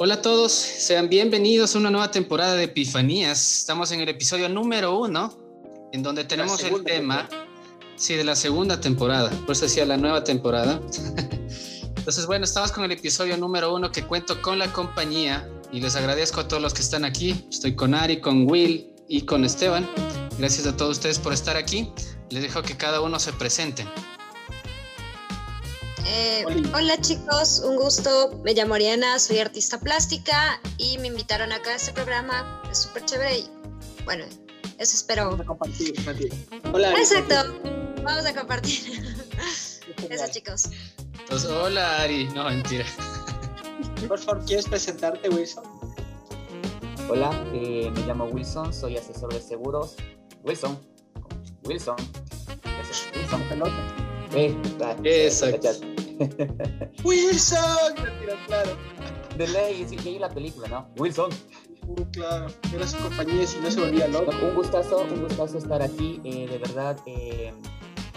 Hola a todos, sean bienvenidos a una nueva temporada de Epifanías. Estamos en el episodio número uno, en donde tenemos el tema, sí, de la segunda temporada, por eso decía la nueva temporada. Entonces, bueno, estamos con el episodio número uno que cuento con la compañía y les agradezco a todos los que están aquí. Estoy con Ari, con Will y con Esteban. Gracias a todos ustedes por estar aquí. Les dejo que cada uno se presente. Eh, hola chicos, un gusto. Me llamo Ariana, soy artista plástica y me invitaron acá a este programa. Es súper chévere y bueno, eso espero. Vamos a compartir, Hola. Exacto, vamos a compartir. eso chicos. Entonces, hola Ari, no mentira. Por favor, ¿quieres presentarte, Wilson? Hola, eh, me llamo Wilson, soy asesor de seguros. Wilson, Wilson, Wilson, pelota. Eh, Exacto. Wilson, claro. De ley, sí, que la película, ¿no? Wilson. Uh, claro, era su compañía si no se volvía loco. Un gustazo, un gustazo estar aquí, eh, de verdad. Eh,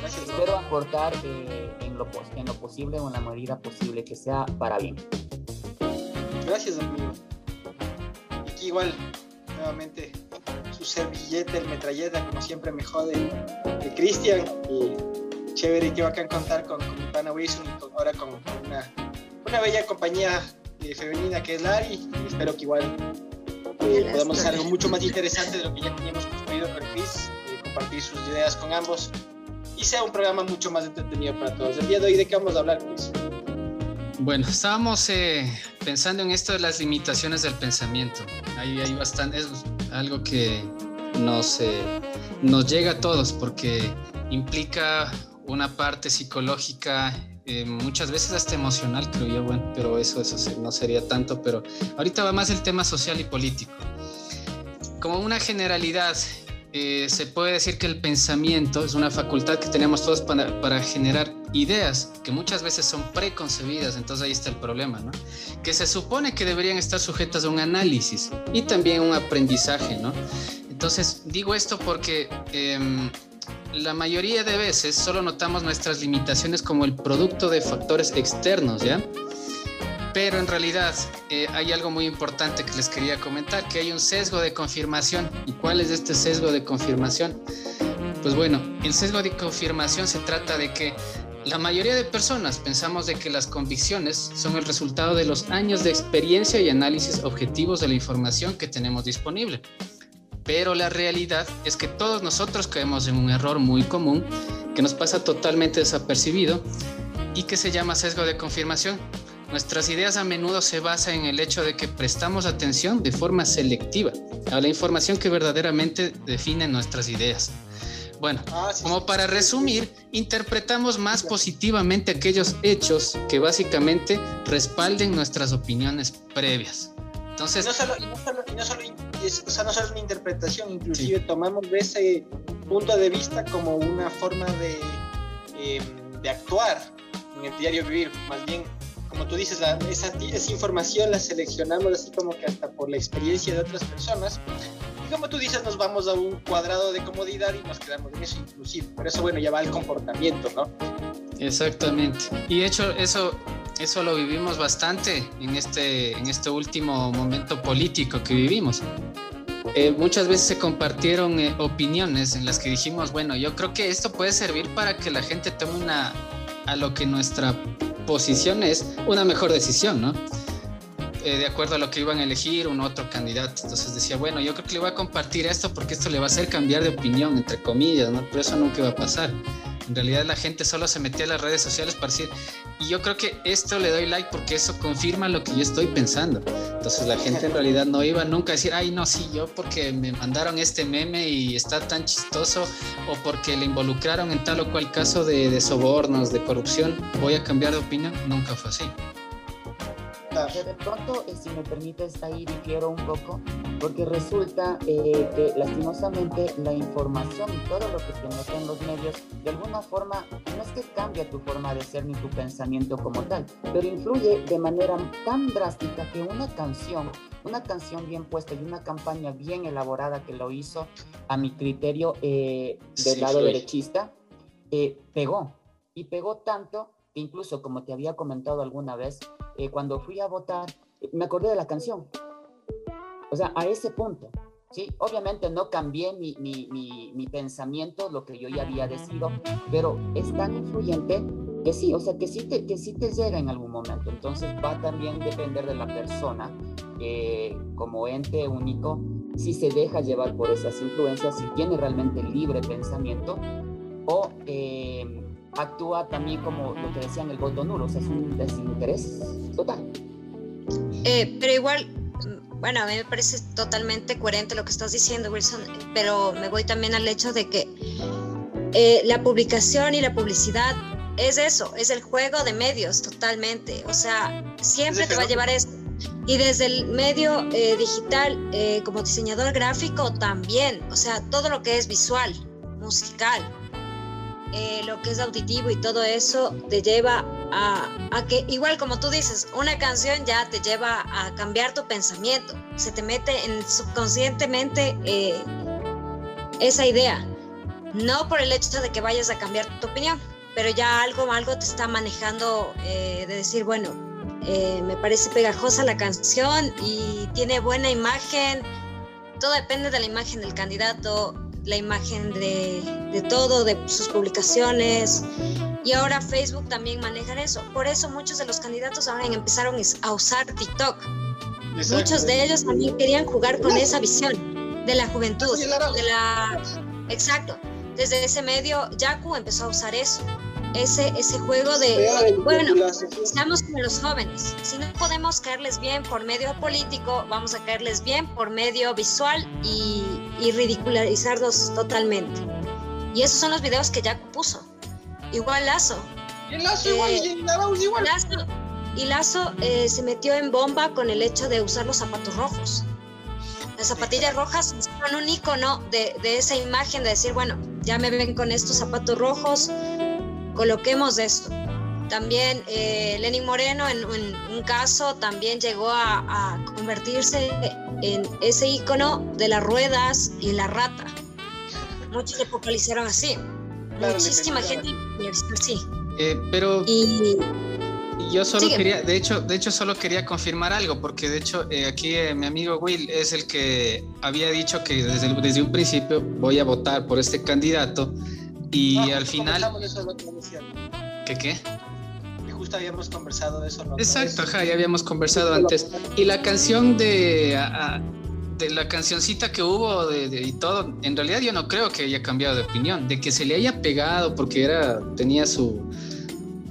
Gracias, espero aportar eh, en, lo, en lo posible o en la medida posible que sea para bien. Gracias, amigo. Aquí igual, nuevamente, su servilleta, el metralleta, como siempre me jode, de Cristian. Y chévere y qué bacán contar con, con mi pana Wilson y ahora con, una, una, bella compañía eh, femenina que es Lari. Y espero que igual eh, podamos hacer algo mucho más interesante de lo que ya teníamos construido con Chris, eh, compartir sus ideas con ambos y sea un programa mucho más entretenido para todos. El día de hoy, ¿de qué vamos a hablar, Chris? Bueno, estábamos pensando en esto de las limitaciones del pensamiento. Hay, hay bastante, es algo que nos, nos llega a todos porque implica una parte psicológica, eh, muchas veces hasta emocional, creo yo, bueno, pero eso, eso no sería tanto, pero ahorita va más el tema social y político. Como una generalidad, eh, se puede decir que el pensamiento es una facultad que tenemos todos para, generar ideas que muchas veces son preconcebidas, entonces ahí está el problema, ¿no? Que se supone que deberían estar sujetas a un análisis y también un aprendizaje, ¿no? Entonces digo esto porque... Eh, la mayoría de veces solo notamos nuestras limitaciones como el producto de factores externos, ¿ya? Pero en realidad eh, hay algo muy importante que les quería comentar, que hay un sesgo de confirmación. ¿Y cuál es este sesgo de confirmación? Pues bueno, el sesgo de confirmación se trata de que la mayoría de personas pensamos de que las convicciones son el resultado de los años de experiencia y análisis objetivos de la información que tenemos disponible. Pero la realidad es que todos nosotros caemos en un error muy común que nos pasa totalmente desapercibido y que se llama sesgo de confirmación. Nuestras ideas a menudo se basan en el hecho de que prestamos atención de forma selectiva a la información que verdaderamente define nuestras ideas. Bueno, ah, como para resumir, interpretamos más positivamente aquellos hechos que básicamente respalden nuestras opiniones previas. Entonces, no solo, no solo o sea, no solo es una interpretación, inclusive tomamos ese punto de vista como una forma de, em, de actuar en el diario vivir, más bien como tú dices, esa, esa, información la seleccionamos así como que hasta por la experiencia de otras personas. Y como tú dices, nos vamos a un cuadrado de comodidad y nos quedamos en eso inclusive. Por eso, bueno, ya va el comportamiento, ¿no? Exactamente. Y de hecho, eso, eso lo vivimos bastante en este, en este último momento político que vivimos. Eh, muchas veces se compartieron eh, opiniones en las que dijimos, bueno, yo creo que esto puede servir para que la gente tome una, a lo que nuestra posición es, una mejor decisión, ¿no? Eh, de acuerdo a lo que iban a elegir un otro candidato. Entonces decía, bueno, yo creo que le voy a compartir esto porque esto le va a hacer cambiar de opinión, entre comillas, ¿no? Pero eso nunca va a pasar. En realidad la gente solo se metía a las redes sociales para decir, y yo creo que esto le doy like porque eso confirma lo que yo estoy pensando. Entonces la gente en realidad no iba nunca a decir, ay, no, sí, yo porque me mandaron este meme y está tan chistoso o porque le involucraron en tal o cual caso de, de sobornos, de corrupción, voy a cambiar de opinión. Nunca fue así. De pronto, eh, si me permites, ahí difiero un poco, porque resulta eh, que lastimosamente la información y todo lo que se mete en los medios, de alguna forma, no es que cambie tu forma de ser ni tu pensamiento como tal, pero influye de manera tan drástica que una canción, una canción bien puesta y una campaña bien elaborada que lo hizo, a mi criterio, eh, del lado derechista, pegó. Y pegó tanto que incluso, como te había comentado alguna vez, eh, cuando fui a votar, me acordé de la canción. O sea, a ese punto. Sí, obviamente no cambié mi, mi, mi, pensamiento, lo que yo ya había decidido, pero es tan influyente que sí, o sea, que sí te, que sí te llega en algún momento. Entonces va también a depender de la persona eh, como ente único, si se deja llevar por esas influencias, si tiene realmente libre pensamiento o eh, actúa también como lo que decían el voto nulo, o sea, es un desinterés total. Eh, pero igual bueno, a mí me parece totalmente coherente lo que estás diciendo, Wilson, pero me voy también al hecho de que eh, la publicación y la publicidad es eso, es el juego de medios totalmente. O sea, siempre te va a llevar eso. Y desde el medio eh, digital, eh, como diseñador gráfico también, o sea, todo lo que es visual, musical, eh, lo que es auditivo y todo eso te lleva a, a, que, igual como tú dices, una canción ya te lleva a cambiar tu pensamiento, se te mete en subconscientemente eh, esa idea, no por el hecho de que vayas a cambiar tu opinión, pero ya algo, algo te está manejando eh, de decir, bueno, me parece pegajosa la canción y tiene buena imagen, todo depende de la imagen del candidato, la imagen de, de, todo, de sus publicaciones. Y ahora Facebook también maneja eso. Por eso muchos de los candidatos ahora empezaron a usar TikTok. Muchos de ellos también querían jugar con esa visión de la juventud. De la... Exacto. Desde ese medio, Yaku empezó a usar eso ese, ese juego de, bueno, estamos con los jóvenes. Si no podemos caerles bien por medio político, vamos a caerles bien por medio visual y, y ridicularizarlos totalmente. Y esos son los videos que Jack puso. Igual Lazo. Y Lazo igual, y igual. Lazo, y Lazo eh, se metió en bomba con el hecho de usar los zapatos rojos. Las zapatillas rojas son un icono de, de esa imagen de decir, bueno, ya me ven con estos zapatos rojos, coloquemos esto. También eh, Lenin Moreno en, un caso también llegó a, convertirse en ese icono de las ruedas y la rata. Muchos se focalizaron así. Muchísima gente así. Eh, pero y, yo solo quería, de hecho, de hecho solo quería confirmar algo, porque de hecho eh, aquí eh, mi amigo Will es el que había dicho que desde, desde un principio voy a votar por este candidato y al final... ¿Qué qué? Habíamos conversado de eso. ¿no? Exacto, ajá, ya habíamos conversado antes. Y la canción de... de la cancioncita que hubo de, y todo, en realidad yo no creo que haya cambiado de opinión, de que se le haya pegado porque era, tenía su,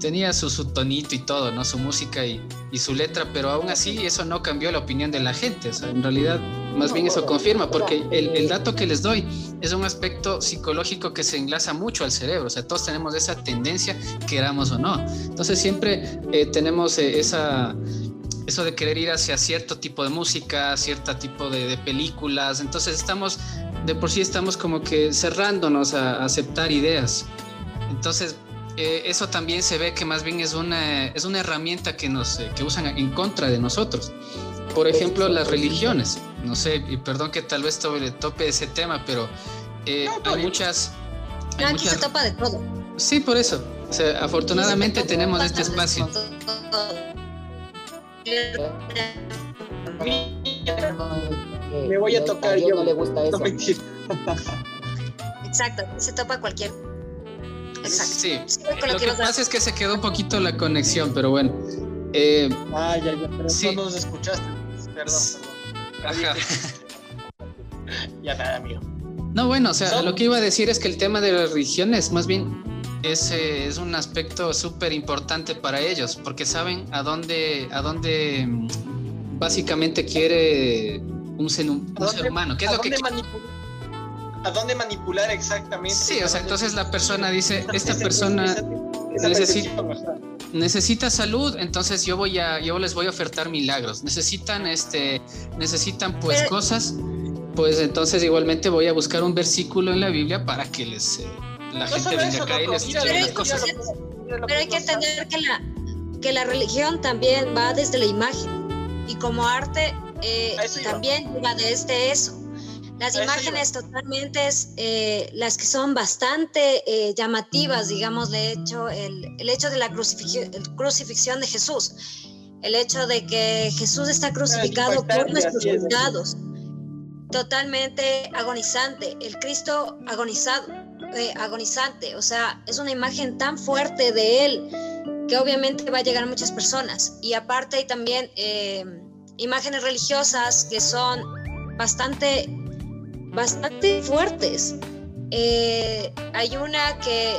tenía su, su tonito y todo, ¿no? Su música y, y, su letra, pero aún así eso no cambió la opinión de la gente. O sea, en realidad, más bien eso confirma, porque el, el, dato que les doy es un aspecto psicológico que se enlaza mucho al cerebro. O sea, todos tenemos esa tendencia, queramos o no. Entonces, siempre eh, tenemos eh, esa. Eso de querer ir hacia cierto tipo de música, cierto tipo de, de películas. Entonces estamos, de por sí estamos como que cerrándonos a, a aceptar ideas. Entonces, eh, eso también se ve que más bien es una, es una herramienta que, nos, que usan en contra de nosotros. Por ejemplo, las religiones. No sé, y perdón que tal vez tope, tope ese tema, pero eh, hay muchas... Hay aquí se topa de todo. Sí, por eso. O sea, afortunadamente tenemos este espacio. Me voy a tocar yo. No le gusta eso. Exacto, se topa cualquier Sí, lo que pasa es que se quedó un poquito la conexión, pero bueno. Eh, ah, ya, ya, pero sí. no nos escuchaste. Perdón, perdón. Ajá. ya nada, amigo. No, bueno, o sea, lo que iba a decir es que el tema de las religiones, más bien, es, es un aspecto súper importante para ellos, porque saben a dónde, a dónde mm, básicamente quiere un ser, un, ser humano. ¿Qué es lo que a dónde manipular exactamente. Sí, o sea, entonces la persona dice, esta persona necesita, necesita salud, entonces yo voy a, yo les voy a ofertar milagros. Necesitan, este, necesitan pues cosas, pues entonces igualmente voy a buscar un versículo en la Biblia para que les eh, la gente venga acá y les pero, las cosas. Pero hay que entender que la, que la religión también va desde la imagen y como arte eh, también va desde eso. Las imágenes totalmente eh, las que son bastante eh, llamativas, digamos, de hecho, el, el hecho de la crucifixión, crucifixión de Jesús. el hecho de que Jesús está crucificado por nuestros pecados, totalmente agonizante, el Cristo agonizado, eh, agonizante, o sea, es una imagen tan fuerte de Él que obviamente va a llegar a muchas personas. Y aparte hay también eh, imágenes religiosas que son bastante, bastante fuertes. Eh, hay una que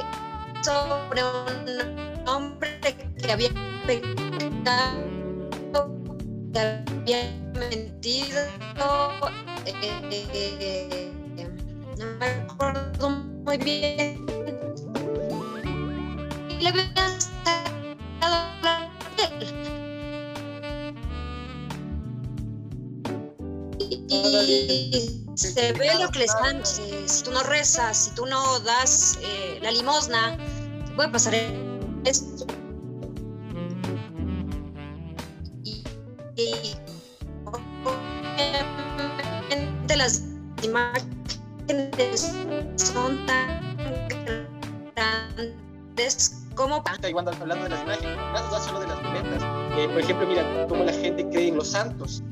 sobre un hombre que había pecado, que había mentido, eh, no me acuerdo muy bien. Y le habían sacado la y se ve lo que les dan. Si tú no rezas, si tú no das eh, la limosna, te puede pasar esto. Y, obviamente las imágenes son tan grandes como... Igual hablando de las imágenes, más solo de las. Eh, por ejemplo, mira cómo la gente cree en los santos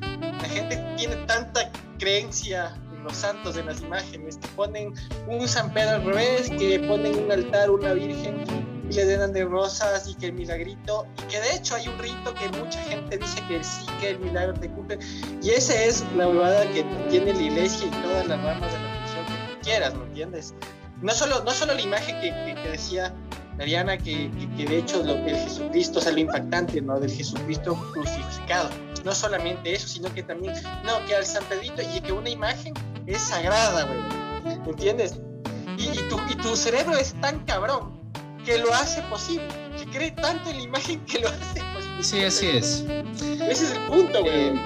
la gente tiene tanta creencia en los santos, en las imágenes, que ponen un San Pedro al revés, que ponen un altar, una virgen y le llenan de rosas y que el milagrito, y que de hecho hay un rito que mucha gente dice que sí, que el milagro te cumple, y esa es la huevada que tiene la iglesia y todas las ramas de la religión que tú quieras, ¿me entiendes? No solo, no solo la imagen que, que, decía Mariana, que, que, de hecho lo que el Jesucristo, o lo impactante, ¿no? Del Jesucristo crucificado no solamente eso, sino que también, no, que al San Pedrito y que una imagen es sagrada, güey. ¿Entiendes? Y, y, tu, y tu cerebro es tan cabrón que lo hace posible, que cree tanto en la imagen que lo hace posible. Sí, así es. Ese es el punto, güey. Eh,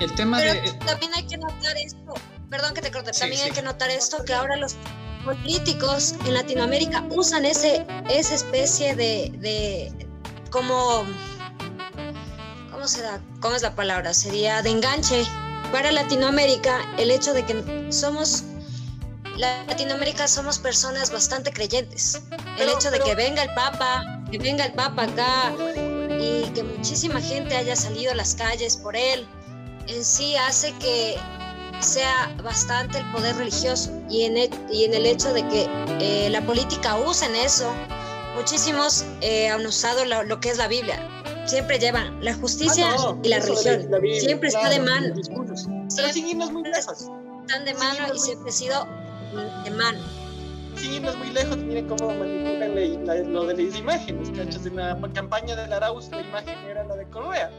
el tema Pero de... también hay que notar esto, perdón que te corte, sí, también sí. hay que notar esto, que ahora los políticos en Latinoamérica usan ese, esa especie de, de como ¿cómo se da? ¿Cómo es la palabra? Sería de enganche para Latinoamérica el hecho de que somos Latinoamérica somos personas bastante creyentes. El hecho de que venga el Papa, que venga el Papa acá y que muchísima gente haya salido a las calles por él, en sí hace que sea bastante el poder religioso y en el, y en el hecho de que eh, la política usa en eso. Muchísimos eh, han usado lo, lo que es la Biblia siempre llevan la justicia ah, no, y la religión. La Biblia, siempre claro, está de mano. Pero sin irnos muy lejos. Están de mano y siempre ha sido de mano. Sin irnos muy lejos, miren cómo manipulan la, la, lo de las imágenes, ¿cachas? En la campaña del Arauz la imagen era la de Correa.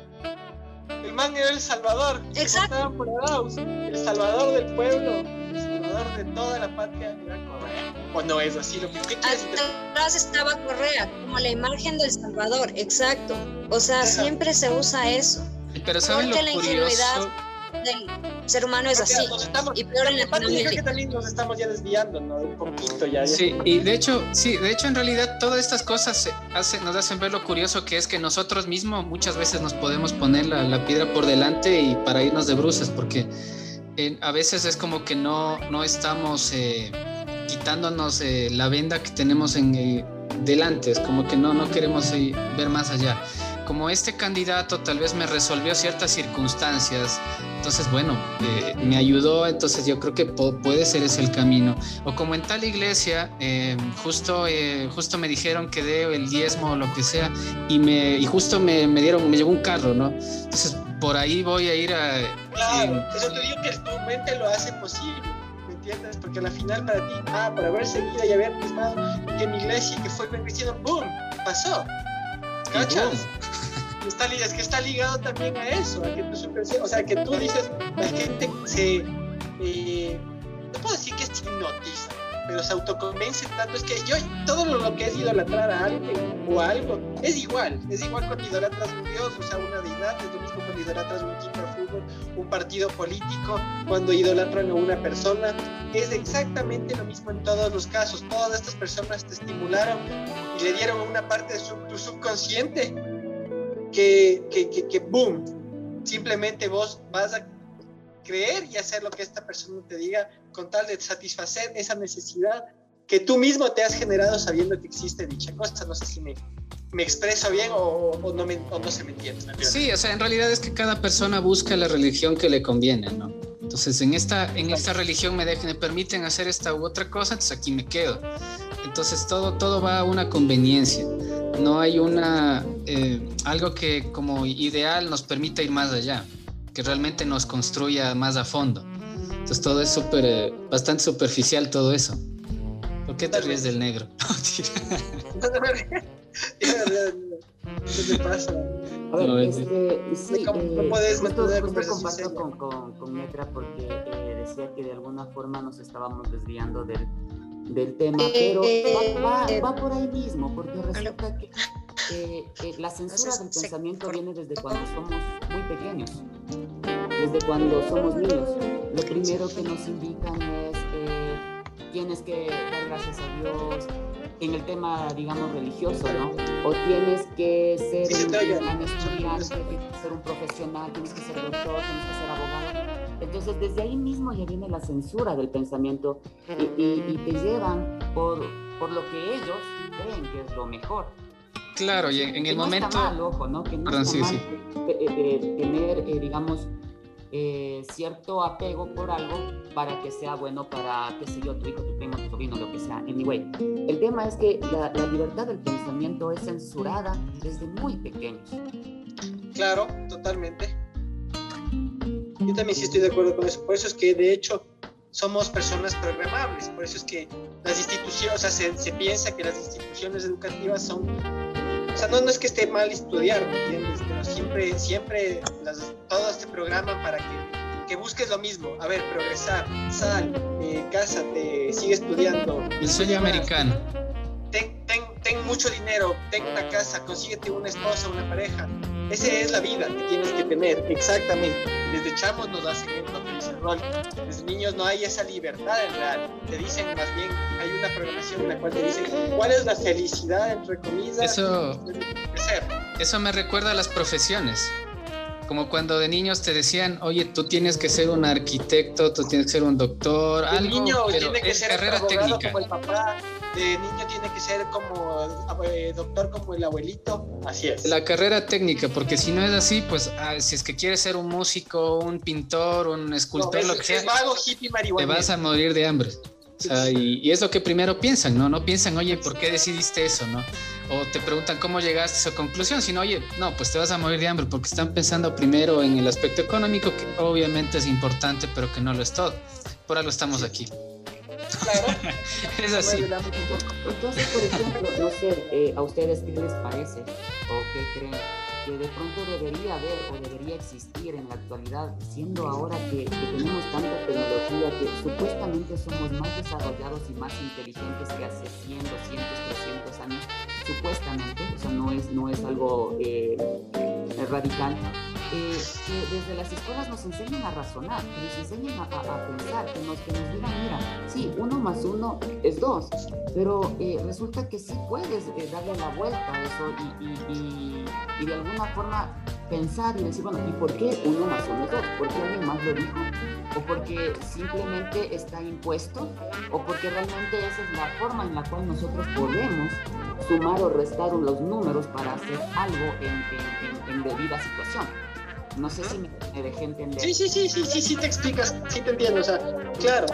El man era el salvador. Exacto. Por Arauz, el salvador del pueblo, el salvador de toda la patria era. ¿O no es así? Lo que, ¿qué Atrás estaba Correa, como la imagen del Salvador, exacto. O sea, siempre se usa eso. Pero ¿saben Porque lo la ingenuidad del ser humano es así. Estamos, y peor en Latinoamérica. Creo que también nos estamos ya desviando, ¿no? Un poquito ya. ya. Sí, y de hecho, sí, de hecho en realidad todas estas cosas hace, nos hacen ver lo curioso que es que nosotros mismos muchas veces nos podemos poner la, la piedra por delante y para irnos de bruces, porque eh, a veces es como que no, no estamos eh, quitándonos eh, la venda que tenemos en eh, delante, es como que no, no queremos eh, ver más allá. Como este candidato tal vez me resolvió ciertas circunstancias, entonces bueno, eh, me ayudó, entonces yo creo que puede ser ese el camino. O como en tal iglesia, justo, justo me dijeron que dé el diezmo o lo que sea, y, me, y justo me, me dieron, me llegó un carro, ¿no? Entonces por ahí voy a ir a... Claro, eso te digo que tu mente lo hace posible. ¿Entiendes? Porque al final para ti, ah, por haber seguido y haber mismado que mi iglesia, que fue cristiano, ¡boom! Pasó. ¿Cachas? Está, es que está ligado también a eso, a que tú o sea, que tú dices, la gente se, eh, no puedo decir que es hipnotiza, pero se autoconvence tanto, es que yo, todo lo que es idolatrar a alguien o a algo, es igual, es igual cuando idolatras un dios, o sea, una deidad, es lo mismo cuando idolatras un equipo un partido político, cuando idolatran a una persona, es exactamente lo mismo en todos los casos, todas estas personas te estimularon y le dieron una parte de su, tu subconsciente que, que, que, que, boom, simplemente vos vas a creer y hacer lo que esta persona te diga con tal de satisfacer esa necesidad que tú mismo te has generado sabiendo que existe dicha cosa. No sé si me, me expreso bien o, no, me, o no se me entiende. Sí, o sea, en realidad es que cada persona busca la religión que le conviene, ¿no? Entonces, en esta, en esta religión me, dejen, me permiten hacer esta u otra cosa, entonces aquí me quedo. Entonces, todo, todo va a una conveniencia. No hay una, eh, algo que como ideal nos permita ir más allá, que realmente nos construya más a fondo. Entonces, todo es súper, eh, bastante superficial todo eso. ¿Por qué te ríes del negro? ¿Qué te pasa? A ver, este, sí, no, eh, puedes justo, comparto con, con, con, Metra porque eh, decía que de alguna forma nos estábamos desviando del, del tema, pero va, va, por ahí mismo, porque resulta que eh, la censura del pensamiento viene desde cuando somos muy pequeños, desde cuando somos niños. Lo primero que nos indican es tienes que dar gracias a Dios, en el tema, digamos, religioso, ¿no? O tienes que ser un, estudiante, tienes que ser un profesional, tienes que ser doctor, tienes que ser abogado. Entonces, desde ahí mismo ya viene la censura del pensamiento y, te llevan por, por lo que ellos creen que es lo mejor. Claro, y en, el momento... Está mal, ojo, ¿no? Que no Perdón, está mal eh, eh, tener, eh, digamos, eh, cierto apego por algo para que sea bueno para, qué sé yo, tu hijo, tu primo, tu sobrino, lo que sea. Anyway, el tema es que la, libertad del pensamiento es censurada desde muy pequeños. Claro, totalmente. Yo también sí estoy de acuerdo con eso. Por eso es que, de hecho, somos personas programables. Por eso es que las instituciones, o sea, se, se piensa que las instituciones educativas son o sea, no, no es que esté mal estudiar, ¿me entiendes? Siempre, siempre todo este programa para que, que, busques lo mismo. A ver, progresar, sal, eh, cásate, sigue estudiando. El sueño americano. Ten, ten, ten, mucho dinero, ten una casa, consíguete una esposa, una pareja. Esa es la vida que tienes que tener, exactamente. Desde chamos nos hacen lo que dice Rol. Desde niños no hay esa libertad en real. Te dicen más bien, hay una programación en la cual te dicen cuál es la felicidad, entre comillas. Eso, eso me recuerda a las profesiones. Como cuando de niños te decían, oye, tú tienes que ser un arquitecto, tú tienes que ser un doctor, el algo, niño pero tiene que es ser carrera técnica. Como el papá, de niño tiene que ser como eh, doctor como el abuelito, así es. La carrera técnica, porque si no es así, pues ah, si es que quieres ser un músico, un pintor, un escultor, lo que sea, te vas a morir de hambre. O sea, y, y, es lo que primero piensan, ¿no? No piensan, oye, ¿por qué decidiste eso, no? o te preguntan cómo llegaste a esa conclusión, sino, oye, no, pues te vas a morir de hambre porque están pensando primero en el aspecto económico, que obviamente es importante, pero que no lo es todo. Por algo estamos aquí. Claro. es así. Entonces, por ejemplo, no sé, eh, ¿a ustedes qué les parece o qué creen? Que de pronto debería haber o debería existir en la actualidad, siendo ahora que, tenemos tanta tecnología que supuestamente somos más desarrollados y más inteligentes que hace 100, 200, 300 años, supuestamente, eso no es, no es algo eh, radical, eh, que desde las escuelas nos enseñen a razonar, que nos enseñen a, pensar, que nos, que nos digan, mira, sí, uno más uno es dos, pero eh, resulta que sí puedes darle la vuelta a eso y, de alguna forma pensar y decir, bueno, ¿y por qué uno más uno es dos? ¿Por qué alguien más lo dijo? ¿O porque simplemente está impuesto? ¿O porque realmente esa es la forma en la cual nosotros podemos sumar o restar los números para hacer algo en debida situación? No sé si me, dejé entender. Sí, sí, sí, sí, sí, sí te explicas, sí te entiendo. O sea, claro,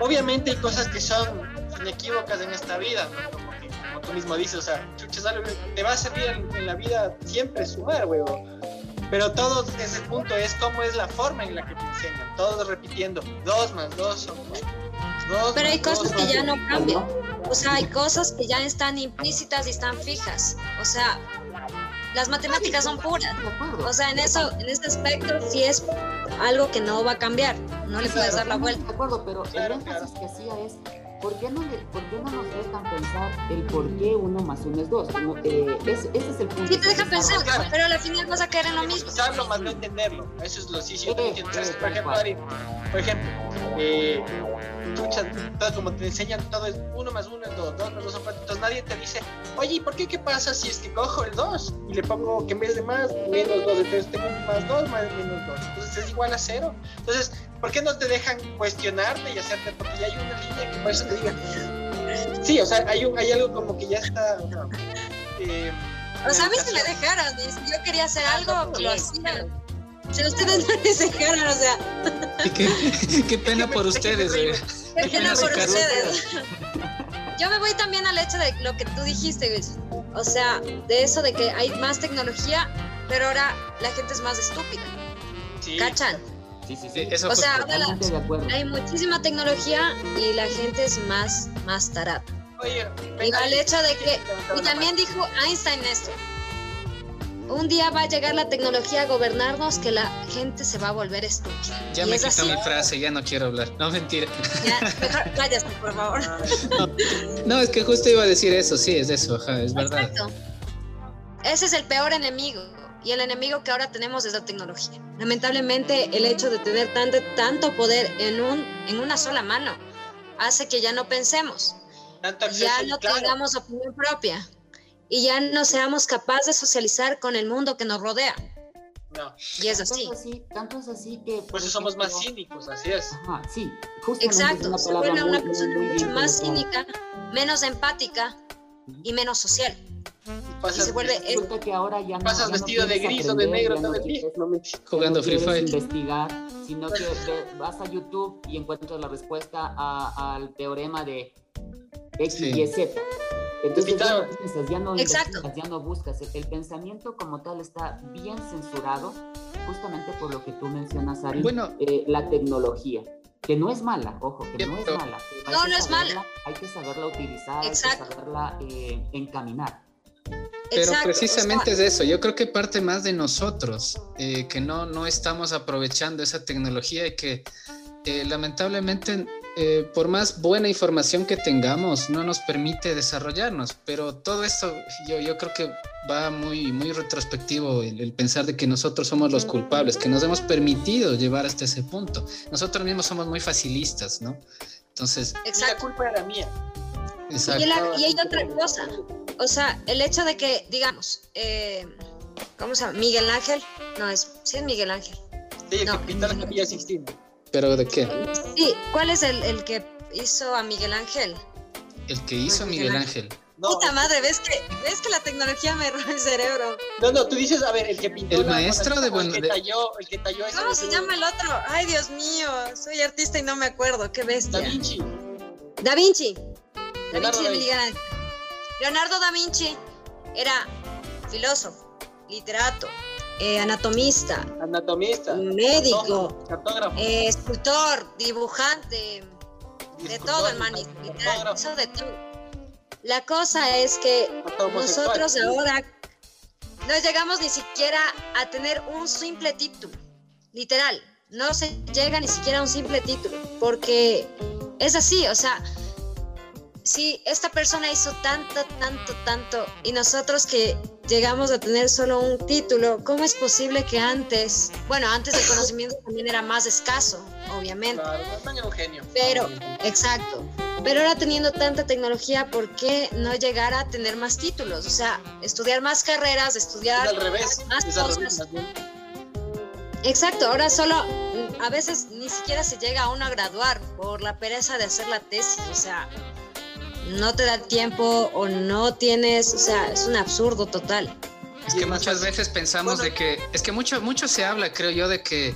obviamente hay cosas que son inequívocas en esta vida, como, tú mismo dices, o sea, chuches, algo te va a servir en, la vida siempre sumar, huevo. Pero todo el punto es cómo es la forma en la que te enseñan. Todos repitiendo, dos más dos son dos. Pero hay cosas que ya no cambian. O sea, hay cosas que ya están implícitas y están fijas. O sea, las matemáticas son puras. O sea, en eso, en ese aspecto sí es algo que no va a cambiar. No le puedes dar la vuelta. De acuerdo, pero el énfasis que hacía es ¿por qué, no ¿por qué no nos dejan pensar el por qué uno más uno es dos? Eh, ese, es el punto. Sí, te deja pensar, pero al final vas a caer en lo mismo. Pensarlo más no entenderlo. Eso es lo sí, sí. Eh, Entonces, por ejemplo, Ari, por ejemplo, eh, todo, como te enseñan, todo es uno más uno es dos, dos más dos son cuatro. Entonces nadie te dice, oye, ¿y por qué qué pasa si es que cojo el dos y le pongo que en vez de más, menos dos, entonces tengo más dos más menos dos? Entonces es igual a cero. Entonces, ¿por qué no te dejan cuestionarte y hacerte? Porque ya hay una línea que por eso te diga. Sí, o sea, hay, un, hay algo como que ya está. Eh, O sea, a mí se me dejaron. Si yo quería hacer algo, lo hacía. Si ustedes no les dejaron, o sea. Qué, qué pena por ustedes, Qué pena por ustedes. Yo me voy también al hecho de lo que tú dijiste, Wilson. O sea, de eso de que hay más tecnología, pero ahora la gente es más estúpida. Sí. ¿Cachan? Sí, sí, sí. Eso O sea, ahora la- Totalmente de acuerdo. hay muchísima tecnología y la gente es más, más tarada. Oye, Y al hecho de que, y también dijo Einstein esto, un día va a llegar la tecnología a gobernarnos que la gente se va a volver estúpida. Ya y me es quitó así. mi frase, ya no quiero hablar. No, mentira. Ya, mejor cállate, por favor. No, es que justo iba a decir eso, sí, es eso, ajá, es verdad. Exacto. Ese es el peor enemigo. Y el enemigo que ahora tenemos es la tecnología. Lamentablemente, el hecho de tener tanto, tanto poder en, un, en una sola mano hace que ya no pensemos, Tanto acceso ya no claro, tengamos opinión propia y ya no seamos capaces de socializar con el mundo que nos rodea. No, Y es Tanto así. es así, tanto es así que. por eso somos más ejemplo, cínicos, así es. Ajá, sí, Exacto, una se vuelve muy, una muy, persona muy mucho bien más cínica, menos empática y menos social. Y pasas, Y se vuelve- Resulta que ahora ya no. pasas ya no vestido de quieres gris o de negro no el día. quieres- No. Jugando no Free Fire. investigar, sino que vas a YouTube y encuentras la respuesta a- al teorema de X, Sí. Y, Z. Entonces ya no piensas, ya no Exacto. investigas, ya no buscas. El, el pensamiento como tal está bien censurado, justamente por lo que tú mencionas, Ari, Bueno. eh, la tecnología. Que no es mala, ojo, que no es mala. No, que no es saberla- mala. Hay que saberla utilizar, Exacto. hay que saberla eh, encaminar. Pero Exacto, precisamente o sea, es eso, yo creo que parte más de nosotros, eh, que no, no estamos aprovechando esa tecnología y que eh, lamentablemente eh, por más buena información que tengamos no nos permite desarrollarnos, pero todo esto yo, yo creo que va muy, muy retrospectivo el, el pensar de que nosotros somos los culpables, que nos hemos permitido llevar hasta ese punto. Nosotros mismos somos muy facilistas, ¿no? Entonces, Y la exacto. culpa era mía. exacto. Y, la- y hay otra cosa. O sea, el hecho de que, digamos, eh, ¿cómo se llama? Miguel Ángel. No, es, sí es Miguel Ángel. Sí, No. que pintó la capilla Sixtina. ¿Pero de qué? Sí, ¿cuál es el, el que hizo a Miguel Ángel? El que hizo Miguel Ángel. No, Puta madre, ¿ves que, ¿ves que la tecnología me roba el cerebro? no, no, tú dices, a ver, el que pintó El maestro de Lisa, o el Buen- que de- talló, el que talló ese ¿Cómo se llama el otro? Ay, Dios mío, soy artista y no me acuerdo, qué bestia. Da Vinci. Da Vinci. Da Leonardo Vinci da de Vinci. Miguel Ángel. Leonardo da Vinci era filósofo, literato, eh, anatomista, Anatomista. médico, Cartógrafo. eh, escultor, dibujante, de todo, hermano, literal, hizo de todo. La cosa es que nosotros ahora no llegamos ni siquiera a tener un simple título, literal, no se llega ni siquiera a un simple título, porque es así, o sea, si esta persona hizo tanto, tanto, tanto, y nosotros que llegamos a tener solo un título, ¿cómo es posible que antes, bueno, antes el conocimiento también era más escaso, obviamente? Claro, no un genio. Pero, exacto. Pero ahora teniendo tanta tecnología, ¿por qué no llegar a tener más títulos? O sea, estudiar más carreras, Es estudiar al revés. más Es al revés, cosas. más bien. Exacto, ahora solo, mm, a veces ni siquiera se llega a uno a graduar por la pereza de hacer la tesis, o sea, no te da tiempo o no tienes, o sea, es un absurdo total. Es que muchas veces pensamos Bueno. de que, es que mucho, mucho se habla, creo yo, de que,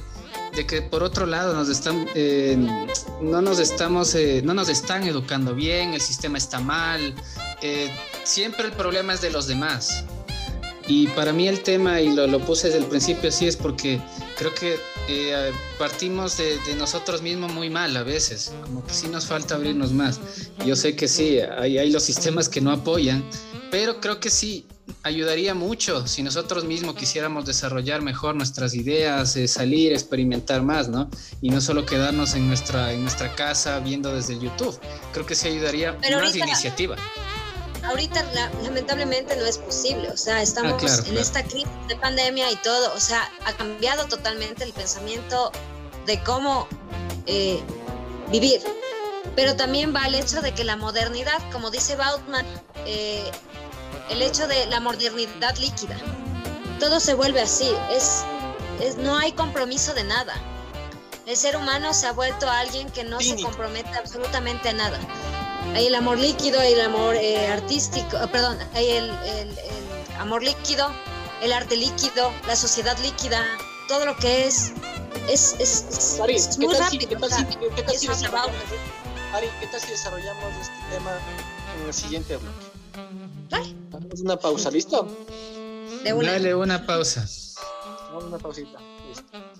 de que por otro lado nos están, eh, no nos estamos, eh, no nos están educando bien, el sistema está mal, eh, siempre el problema es de los demás. Y para mí el tema, y lo, lo puse desde el principio así, es porque creo que eh, partimos de, de nosotros mismos muy mal a veces, como que sí nos falta abrirnos más. Yo sé que sí, hay, hay los sistemas que no apoyan, pero creo que sí ayudaría mucho si nosotros mismos quisiéramos desarrollar mejor nuestras ideas, eh, salir, experimentar más, ¿no? Y no solo quedarnos en nuestra, en nuestra casa viendo desde YouTube. Creo que sí ayudaría Pero más ahorita- iniciativa. Ahorita la- lamentablemente no es posible, o sea, estamos Ah, claro, en claro. esta crisis de pandemia y todo, o sea, ha cambiado totalmente el pensamiento de cómo eh, vivir. Pero también va el hecho de que la modernidad, como dice Bautman, eh, el hecho de la modernidad líquida, todo se vuelve así, es, es, no hay compromiso de nada. El ser humano se ha vuelto alguien que no se compromete absolutamente a nada. Hay el amor líquido, hay el amor eh, artístico, eh, perdón, hay el, el- el amor líquido, el arte líquido, la sociedad líquida, todo lo que es es, es, es, muy rápido. ¿qué tal, si, ¿qué tal si Ari, ¿qué tal si desarrollamos este tema en el siguiente bloque? Dale. Hacemos una pausa, ¿listo? De una. Dale una pausa. Vamos una pausita. Listo.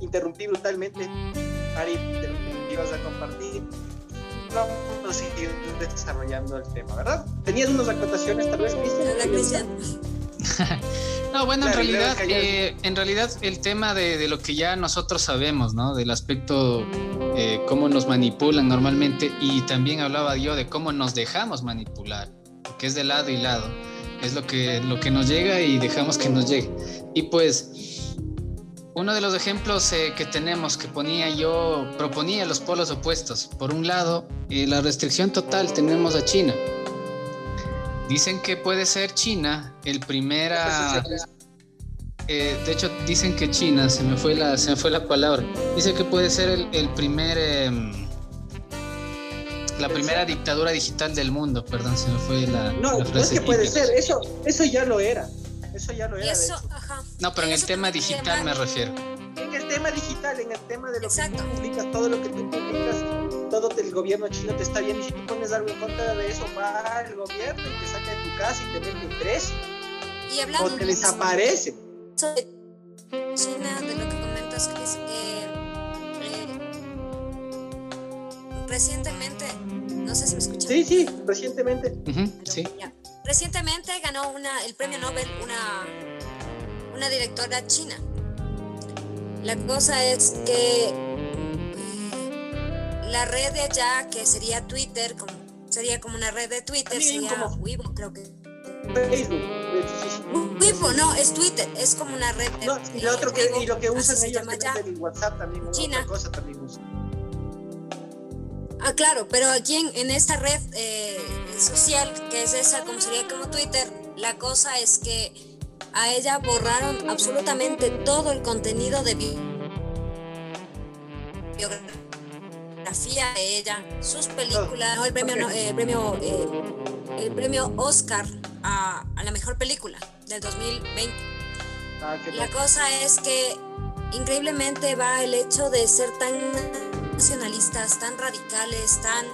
Interrumpí brutalmente, Ari, te ibas a compartir. Vamos a seguir desarrollando el tema, ¿verdad? ¿Tenías unas acotaciones tal vez, Cristian? No, bueno, en realidad, eh, en realidad el tema de, lo que ya nosotros sabemos, ¿no? Del aspecto, eh, cómo nos manipulan normalmente y también hablaba yo de cómo nos dejamos manipular, que es de lado y lado, es lo que, lo que nos llega y dejamos que nos llegue. Y pues uno de los ejemplos eh, que tenemos que ponía yo, proponía los polos opuestos. Por un lado, eh, la restricción total tenemos a China. Dicen que puede ser China el primera... Eh, de hecho, dicen que China, se me fue la, se me fue la palabra, dice que puede ser el, primer... Em, la primera dictadura digital del mundo, perdón, se me fue la... No, no es que puede ser, eso, eso ya lo era. Eso ya lo era. eso, ajá No, pero en el tema digital me refiero. En el tema digital, en el tema de lo que tú publicas, todo lo que tú publicas, todo el gobierno chino te está viendo y si tú pones algo en contra de eso, va el gobierno y te saca de tu casa y te vende preso. Y hablando o te desaparece. China, de lo que comentas, Chris, eh, eh, recientemente, no sé si me escuchan. Sí, sí, recientemente. sí. Recientemente ganó una, el premio Nobel una, una directora china. La cosa es que eh, la red de allá, que sería Twitter, como, sería como una red de Twitter, sería como Weibo, creo que. Facebook, Weibo, no, es Twitter, es como una red. No, y, lo otro que, y lo que usan ellos el WhatsApp también, China. Otra cosa también usan. Ah, claro, pero aquí en, en esta red eh, social, que es esa, como sería como Twitter, la cosa es que a ella borraron absolutamente todo el contenido de biografía de ella, sus películas, no, el premio, el premio, eh, el premio Oscar a, a, la mejor película del 2020. Ah, la cosa es que increíblemente va el hecho de ser tan nacionalistas, tan radicales, tan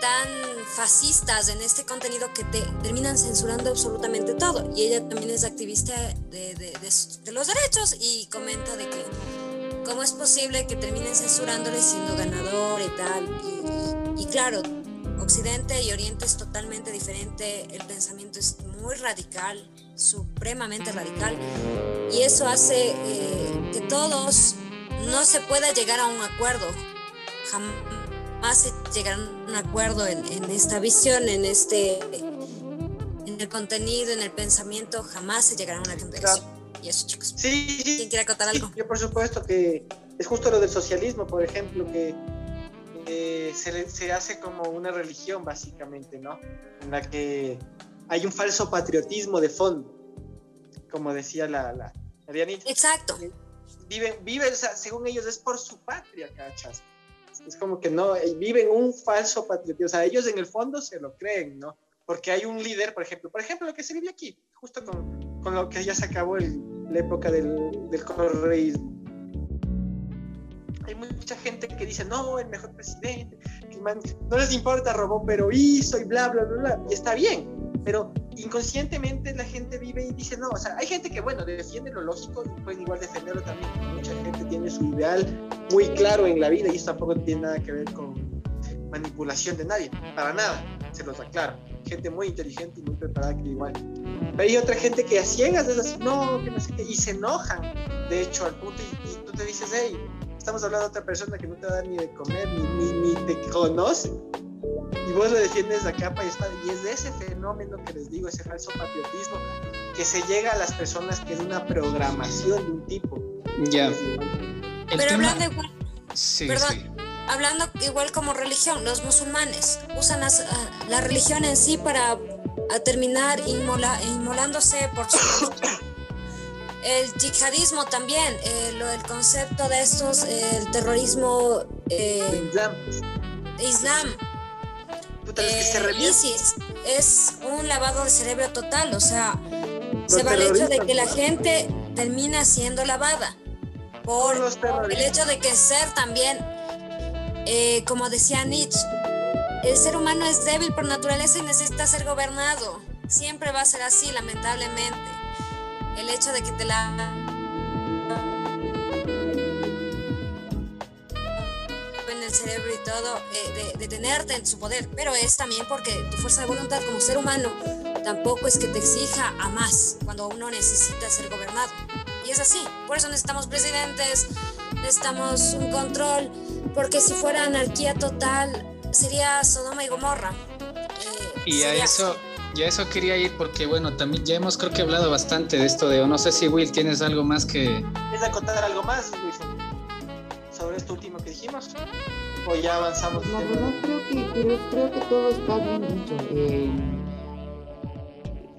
tan fascistas en este contenido que te terminan censurando absolutamente todo. Y ella también es activista de, de, los derechos y comenta de que cómo es posible que terminen censurándole siendo ganador y tal. Y, claro, Occidente y Oriente es totalmente diferente, el pensamiento es muy radical, supremamente radical, y eso hace eh, que todos no se pueda llegar a un acuerdo. Jamás se llegar a un acuerdo en, esta visión, en este en el contenido, en el pensamiento, jamás se llegará a una conclusión. Y eso, chicos. Sí. ¿Quién quiere acotar algo? yo, por supuesto, que es justo lo del socialismo, por ejemplo, que se, se, hace como una religión, básicamente, ¿no? En la que hay un falso patriotismo de fondo, como decía la, la, Exacto. Viven, viven, según ellos, es por su patria, ¿cachas? Es como que no, eh, viven un falso patriotismo. O sea, ellos en el fondo se lo creen, ¿no? Porque hay un líder, por ejemplo, por ejemplo, lo que se vive aquí, justo con, con lo que ya se acabó el, la época del, del correísmo. Hay mucha gente que dice, no, el mejor presidente, que no les importa, robó, pero hizo y bla, bla, bla, bla. Y está bien, pero inconscientemente la gente vive y dice, no, o sea, hay gente que, bueno, defiende lo lógico y pueden igual defenderlo también. Mucha gente tiene su ideal muy claro en la vida y eso tampoco tiene nada que ver con manipulación de nadie, para nada, se los aclaro. Gente muy inteligente y muy preparada que igual. Pero hay otra gente que a ciegas es así, no, que no sé qué, y se enojan, de hecho, al punto, y, y tú te dices, hey, estamos hablando de otra persona que no te da ni de comer, ni, ni, ni te conoce y vos lo defiendes a capa y espada. Y es de ese fenómeno que les digo, ese falso patriotismo, que se llega a las personas que es una programación de un tipo. Ya. Pero hablando igual. perdón, hablando igual como religión, los musulmanes usan la religión en sí para terminar inmolándose por su. el yihadismo también, eh, lo, el concepto de estos, el terrorismo. Eh, Islam. Islam eh, ISIS es un lavado de cerebro total, o sea, se va el hecho de que la gente termina siendo lavada por el hecho de que ser también, eh, como decía Nietzsche, el ser humano es débil por naturaleza y necesita ser gobernado. Siempre va a ser así, lamentablemente. El hecho de que te la cerebro y todo, eh, de, tenerte en su poder, pero es también porque tu fuerza de voluntad como ser humano tampoco es que te exija a más cuando uno necesita ser gobernado. Y es así, por eso necesitamos presidentes, necesitamos un control, porque si fuera anarquía total sería Sodoma y Gomorra. Eh, y a eso... Y a eso quería ir porque, bueno, también ya hemos creo que hablado bastante de esto de, o no sé si Will tienes algo más que... ¿Quieres acotar algo más, Wilson? Sobre esto último que dijimos o ya avanzamos? La verdad creo que, creo, que todo está bien dicho. Eh,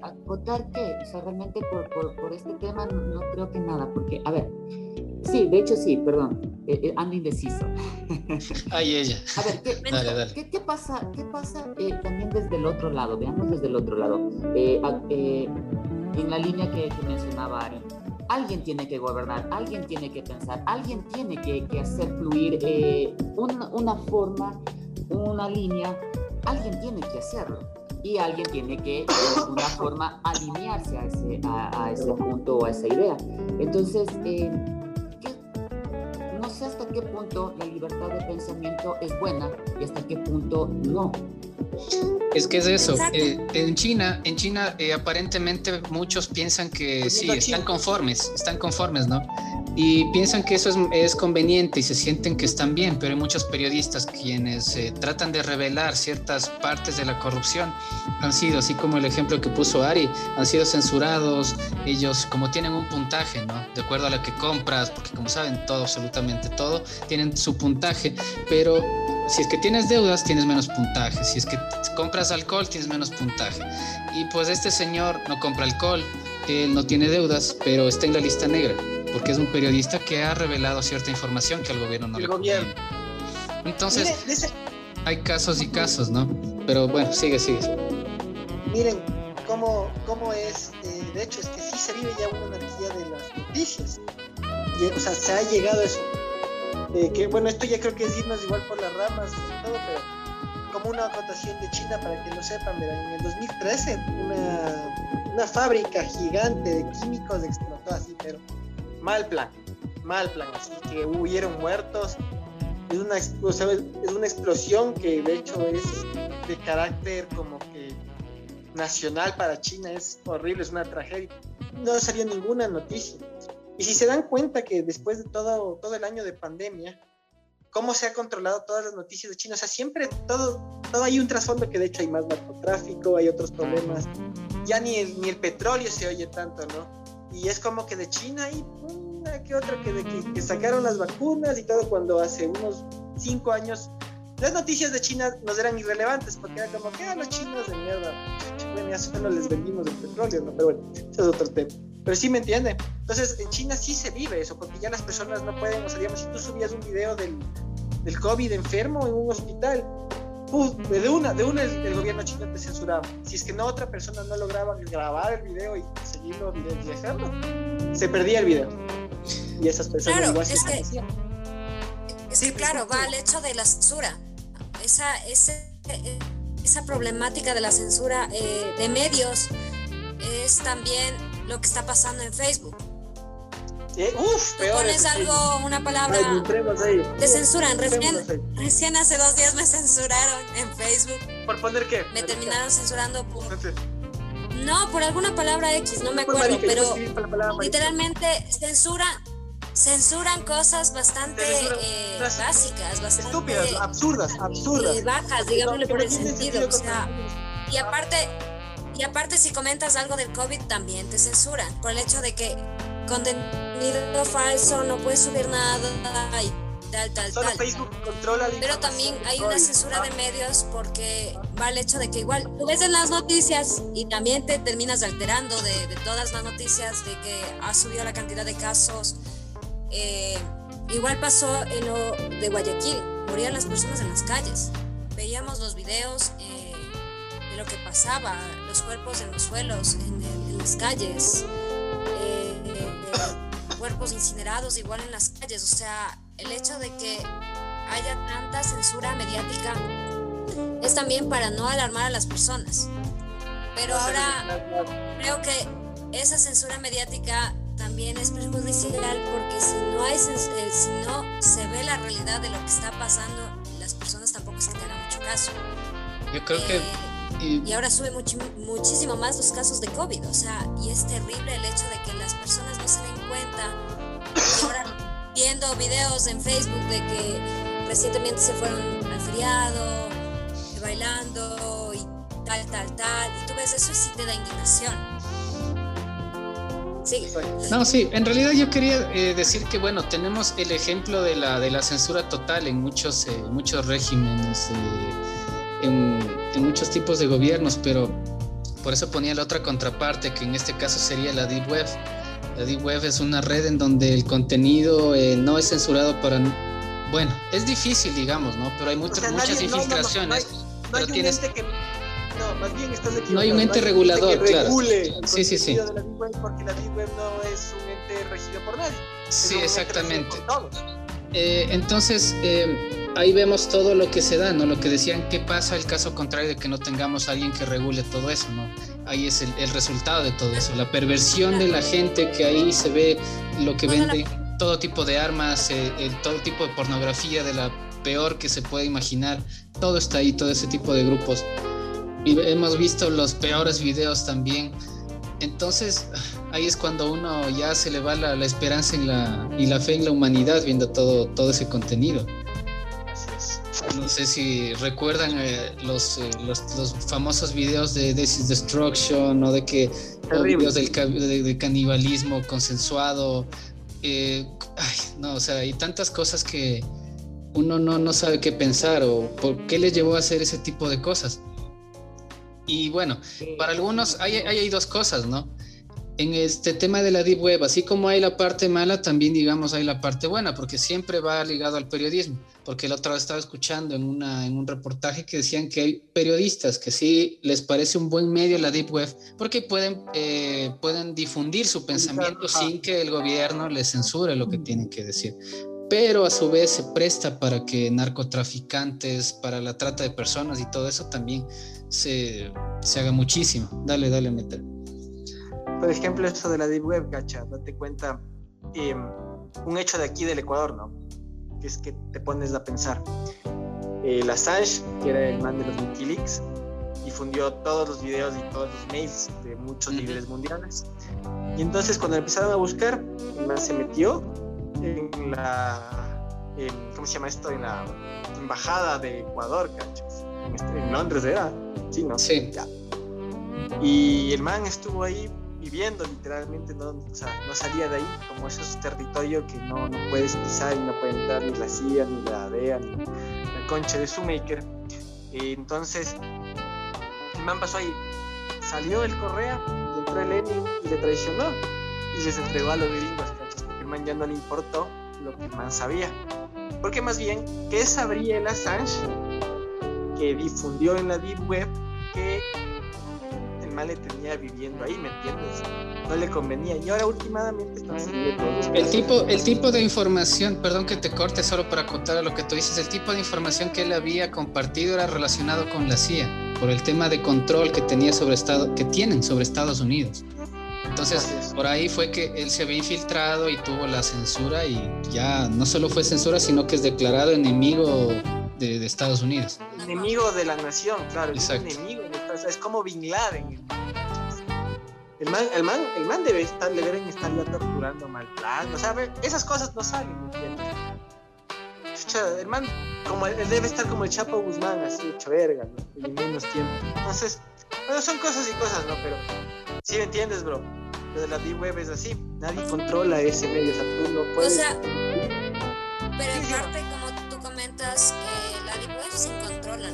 acotar que, o sea, realmente por, por, por este tema no, creo que nada, porque, a ver, sí, de hecho sí, perdón, eh, eh, ando indeciso. Ay, ella. A ver, ¿qué, ¿qué, ¿qué, pasa, qué pasa también desde el otro lado? Veamos desde el otro lado. en la línea que, mencionaba Ari. Alguien tiene que gobernar, alguien tiene que pensar, alguien tiene que, hacer fluir eh, una, una forma, una línea, alguien tiene que hacerlo y alguien tiene que de alguna forma alinearse a ese, a, ese punto o a esa idea. Entonces, eh, no sé hasta qué punto la libertad de pensamiento es buena y hasta qué punto no. Es que es eso. Eh, en China, en China eh, aparentemente muchos piensan que sí, están conformes, están conformes, ¿no? Y piensan que eso es, es, conveniente y se sienten que están bien, pero hay muchos periodistas quienes eh, tratan de revelar ciertas partes de la corrupción. Han sido, así como el ejemplo que puso Ari, han sido censurados. Ellos, como tienen un puntaje, ¿no? De acuerdo a lo que compras, porque como saben todo, absolutamente todo, tienen su puntaje, pero si es que tienes deudas, tienes menos puntaje. Si es que compras alcohol, tienes menos puntaje. Y pues este señor no compra alcohol, él no tiene deudas, pero está en la lista negra, porque es un periodista que ha revelado cierta información que al gobierno no El le gobierno. Entonces, hay casos y casos, ¿no? Pero bueno, sigue, sigue. Miren cómo, cómo es, eh, de hecho, es que sí se vive ya una anarquía de las noticias. Y, o sea, se ha llegado a eso bueno, esto ya creo que es irnos igual por las ramas y todo, pero como una acotación de China para que lo sepan, en el 2013 una, fábrica gigante de químicos explotó así, pero mal plan, mal plan, así que hubieron muertos. Es una, es una explosión que de hecho es de carácter como que nacional para China, es horrible, es una tragedia. No salió ninguna noticia. Y si se dan cuenta que después de todo, todo el año de pandemia, cómo se ha controlado todas las noticias de China, o sea, siempre todo, todo hay un trasfondo que de hecho hay más narcotráfico, hay otros problemas, ya ni el, ni el petróleo se oye tanto, ¿no? Y es como que de China hay una que otra que, de que, sacaron las vacunas y todo cuando hace unos cinco años las noticias de China nos eran irrelevantes porque era como que a ah, los chinos de mierda, bueno, ya solo les vendimos el petróleo, ¿no? Pero bueno, ese es otro tema. Pero sí me entiende. Entonces, en China sí se vive eso, porque ya las personas no pueden, o sea, digamos, si tú subías un video del, del COVID enfermo en un hospital, de una, de una el, gobierno chino te censuraba. Si es que no otra persona no lograba grabar el video y seguirlo y dejarlo, se perdía el video. Y esas personas claro, igual es que, es sí, claro, va al hecho de la censura. Esa, esa problemática de la censura eh, de medios es también lo que está pasando en Facebook. Uf, Tú pones algo, una palabra, te censuran. Recién, hace dos días me censuraron en Facebook. ¿Por poner qué? Me terminaron censurando por... No, por alguna palabra X, no me acuerdo, pero literalmente censuran, censuran cosas bastante eh, básicas, bastante estúpidas, absurdas, absurdas, eh, bajas, digámosle por el sentido, o sea, y aparte y aparte, si comentas algo del COVID, también te censuran por el hecho de que contenido falso, no puedes subir nada y tal, tal, Solo tal. Facebook controla Pero también hay una censura de medios porque va el hecho de que igual tú ves en las noticias y también te terminas alterando de, todas las noticias de que ha subido la cantidad de casos. Eh, igual pasó en lo de Guayaquil, morían las personas en las calles. Veíamos los videos. Eh, lo que pasaba, los cuerpos en los suelos, en, las calles, eh, cuerpos incinerados igual en las calles. O sea, el hecho de que haya tanta censura mediática es también para no alarmar a las personas. Pero ahora creo que esa censura mediática también es perjudicial porque si no, hay, eh, si no se ve la realidad de lo que está pasando, las personas tampoco se tengan mucho caso. Yo creo que eh, y, ahora sube muchísimo más los casos de COVID, o sea, y es terrible el hecho de que las personas no se den cuenta. Ahora viendo videos en Facebook de que recientemente se fueron al feriado, bailando y tal, tal, tal, y tú ves eso y sí te da indignación. Sí. No, sí, en realidad yo quería eh, decir que, bueno, tenemos el ejemplo de la, de la censura total en muchos, eh, muchos regímenes. Eh, en, muchos tipos de gobiernos, pero por eso ponía la otra contraparte, que en este caso sería la Deep Web. La Deep Web es una red en donde el contenido no es censurado para... Bueno, es difícil, digamos, ¿no? Pero hay muchas, muchas infiltraciones. No, hay, un ente que, más bien estás equivocado. No hay un ente regulador, que claro. regule el Sí, sí, sí. contenido de la Deep Web porque la Deep Web no es un ente regido por nadie. Sí, exactamente. Eh, entonces, eh, ahí vemos todo lo que se da, ¿no? Lo que decían, ¿qué pasa el caso contrario de que no tengamos a alguien que regule todo eso, ¿no? Ahí es el, el resultado de todo eso, la perversión de la gente que ahí se ve lo que vende, todo tipo de armas, eh, todo tipo de pornografía de la peor que se puede imaginar, todo está ahí, todo ese tipo de grupos. Y hemos visto los peores videos también. Entonces, ahí es cuando uno ya se le va la, la esperanza en la, y la fe en la humanidad viendo todo, todo ese contenido. No sé si recuerdan eh, los, eh, los, los famosos videos de This is Destruction o de que Terrible. videos del de, de canibalismo consensuado. eh, ay, no, o sea, hay tantas cosas que uno no, no sabe qué pensar o por qué les llevó a hacer ese tipo de cosas. Y bueno, para algunos hay, hay, dos cosas, ¿no? En este tema de la Deep Web, así como hay la parte mala, también digamos hay la parte buena, porque siempre va ligado al periodismo. Porque la otra vez estaba escuchando en, una, en un reportaje que decían que hay periodistas que sí les parece un buen medio la Deep Web, porque pueden, eh, pueden difundir su pensamiento sin que el gobierno les censure lo que tienen que decir. Pero a su vez se presta para que narcotraficantes, para la trata de personas y todo eso también se, se haga muchísimo. Dale, dale, meter. Por ejemplo, esto de la Deep Web, gacha, date cuenta, eh, un hecho de aquí del Ecuador, ¿no? Que es que te pones a pensar. El Assange, que era el man de los Wikileaks, difundió todos los videos y todos los mails de muchos líderes mundiales. Y entonces cuando empezaron a buscar, el man se metió en la, en- ¿cómo se llama esto? En la embajada de Ecuador, cachas. En, este- en Londres era, sí, ¿no? Sí. Ya. Y el man estuvo ahí viviendo literalmente, no, o sea, no salía de ahí, como esos territorios que no, no puedes pisar y no puede entrar ni la CIA, ni la DEA, ni la concha de Shoemaker. Eh, entonces, el man pasó ahí, salió del Correa, entró el Lenin y le traicionó y les entregó a los gringos, ¿cachas? Porque el man ya no le importó lo que man sabía. Porque más bien, ¿qué sabría el Assange que difundió en la Deep Web que el mal le tenía viviendo ahí, ¿me entiendes? No le convenía. Y ahora últimamente están saliendo todos El tipo, el tipo de información, perdón que te corte solo para contar a lo que tú dices, el tipo de información que él había compartido era relacionado con la CIA, por el tema de control que tenía sobre Estado, que tienen sobre Estados Unidos. Entonces, por ahí fue que él se había infiltrado y tuvo la censura y ya no solo fue censura, sino que es declarado enemigo de, de Estados Unidos. enemigo de la nación, claro, es enemigo, es como Bin Laden. El man, el man, el man debe estar, le deben estar ya torturando mal plan, o sea, ve, esas cosas no salen, ¿me entiendes? El man, como él debe estar como el Chapo Guzmán, así hecho verga, ¿no? En menos tiempo. Entonces, bueno, son cosas y cosas, ¿no? Pero, sí me entiendes, bro. Lo de la Deep Web es así, nadie controla ese medio, o sea, tú no O puedes. sea, pero en Sí, sí. parte, como tú comentas, eh, la Deep Web sí controla.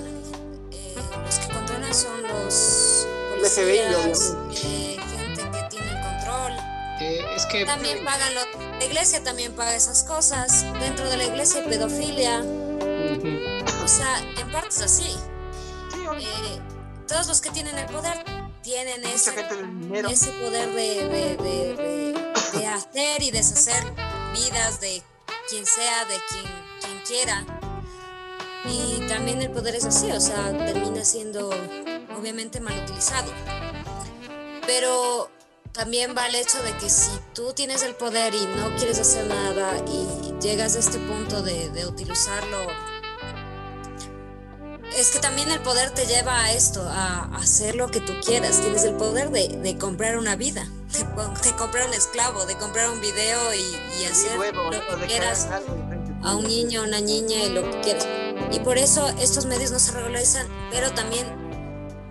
Eh, los que controlan son los El FBI, policías, obviamente. eh, gente que tiene el control. Eh, es que También pagan lo, la iglesia también paga esas cosas. Dentro de la iglesia hay pedofilia. Ujú. O sea, en parte es así. sí, Eh, todos los que tienen el poder tienen ese, ese poder de, de, de- de- de hacer y deshacer vidas de quien sea, de quien, quien quiera. Y también el poder es así, o sea, termina siendo obviamente mal utilizado. Pero también va el hecho de que si tú tienes el poder y no quieres hacer nada y llegas a este punto de, de utilizarlo, es que también el poder te lleva a esto, a hacer lo que tú quieras. Tienes el poder de, de comprar una vida, de, de comprar un esclavo, de comprar un video y, y hacer huevo, lo que quieras a un niño, a una niña y lo que quieras. Y por eso estos medios no se regularizan, pero también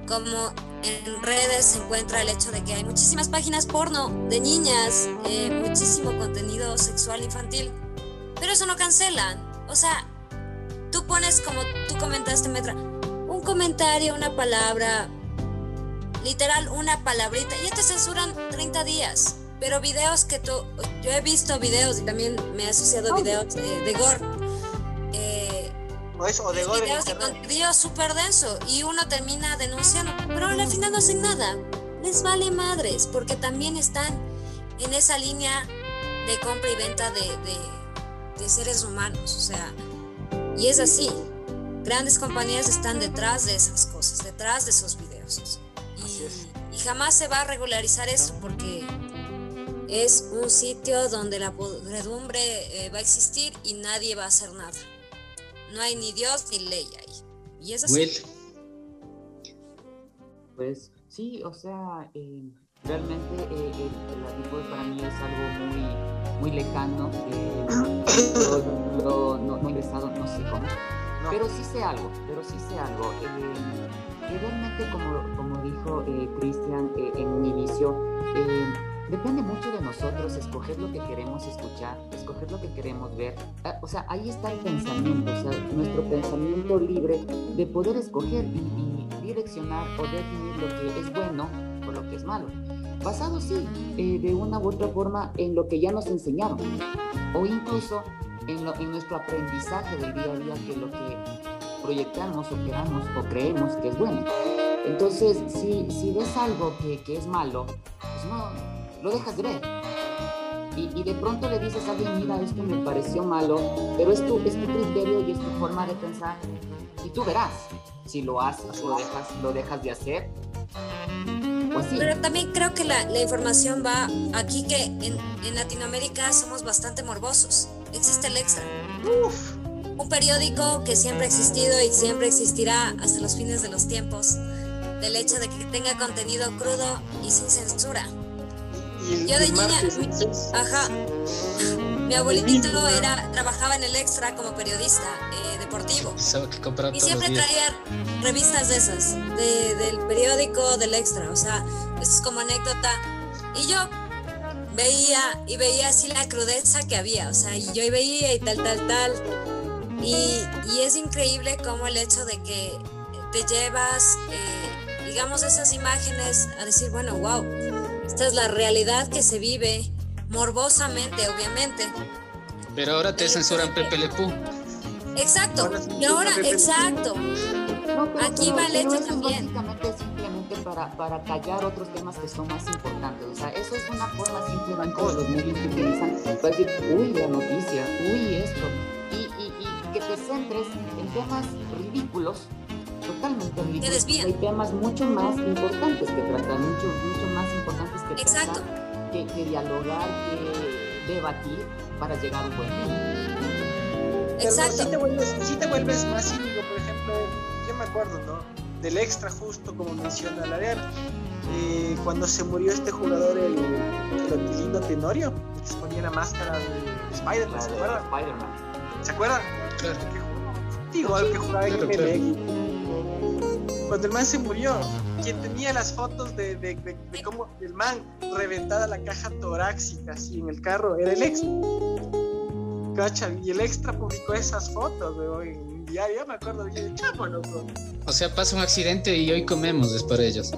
como en redes se encuentra el hecho de que hay muchísimas páginas porno de niñas, eh, muchísimo contenido sexual infantil, pero eso no cancelan. O sea, tú pones como tú comentaste, Metra, un comentario, una palabra, literal una palabrita, y ya te censuran 30 días. Pero videos que tú, yo he visto videos y también me he asociado a videos de, de gore. eh, O eso, o de gore. videos de contenido súper denso y uno termina denunciando, pero al final no hacen nada. Les vale madres, porque también están en esa línea de compra y venta de, de, de seres humanos. O sea, y es así. Grandes compañías están detrás de esas cosas, detrás de esos videos. Y, y jamás se va a regularizar eso porque es un sitio donde la podredumbre eh, va a existir y nadie va a hacer nada. No hay ni Dios ni ley ahí. Y es así. Will. Pues sí, o sea, eh, realmente eh, el, el para mí es algo muy, muy lejano. Eh, lo, lo- no, no he ingresado, no sé cómo. No. Pero sí sé algo, pero sí sé algo. Eh, realmente, como, como dijo eh, Cristian eh, en un inicio, depende mucho de nosotros escoger lo que queremos escuchar, escoger lo que queremos ver. Ah, o sea, ahí está el pensamiento, o sea, nuestro pensamiento libre de poder escoger y, y direccionar o definir lo que es bueno o lo que es malo. Basado, sí, eh, de una u otra forma en lo que ya nos enseñaron o incluso en, lo- en nuestro aprendizaje del día a día que lo que proyectamos o queramos o creemos que es bueno. Entonces, si, ves algo que, que es malo, pues no, lo dejas de ver. Y, y de pronto le dices a alguien, mira, esto me pareció malo, pero es tu, es tu criterio y es tu forma de pensar. Y tú verás si lo haces o lo dejas, lo dejas de hacer. Pero también creo que la, la información va aquí que en, en Latinoamérica somos bastante morbosos. Existe el extra. Un periódico que siempre ha existido y siempre existirá hasta los fines de los tiempos. Del hecho de que tenga contenido crudo y sin censura. Y el, Yo de niña, martes, ajá. Mi abuelito era, trabajaba en el extra como periodista eh, deportivo. Que Y siempre traía revistas de esas, de- del periódico, del extra, o sea, es como anécdota. Y yo veía y veía así la crudeza que había, o sea, y yo veía y tal, tal, tal. Y, y es increíble como el hecho de que te llevas, eh, digamos, esas imágenes a decir, bueno, wow, esta es la realidad que se vive morbosamente, obviamente. Pero ahora te censuran Pepe Le Pew. Exacto, y ahora, Pepe. exacto. No, pero- Aquí pero- va el pero eso también. básicamente simplemente para, para callar otros temas que son más importantes. O sea, eso es una forma simplemente de los medios que utilizan para decir, uy, la noticia, uy, esto. Y, y, y que te centres en temas ridículos, totalmente ridículos. desvían. Hay temas mucho más importantes que tratar, mucho, mucho más importantes que Exacto. Que, que dialogar, que debatir para llegar a un buen fin. Exacto. sí te, vuelves, sí te vuelves más cínico, por ejemplo, yo me acuerdo, ¿no? Del extra justo como menciona la. Eh, cuando se murió este jugador, el, el Otilino Tenorio, que se ponía la máscara de, de Spider-Man, ¿se acuerdan? Spider-Man. ¿Se acuerdan? Claro. Que jugaba- Igual que jugaba en Claro, MLX. Cuando el man se murió, quien tenía las fotos de, de, de, de cómo el man reventada la caja torácica así en el carro era el extra. Cacha, y el extra publicó esas fotos, weón, en un diario, yo me acuerdo bien, chamo, loco. O sea, pasa un accidente y hoy comemos es para ellos.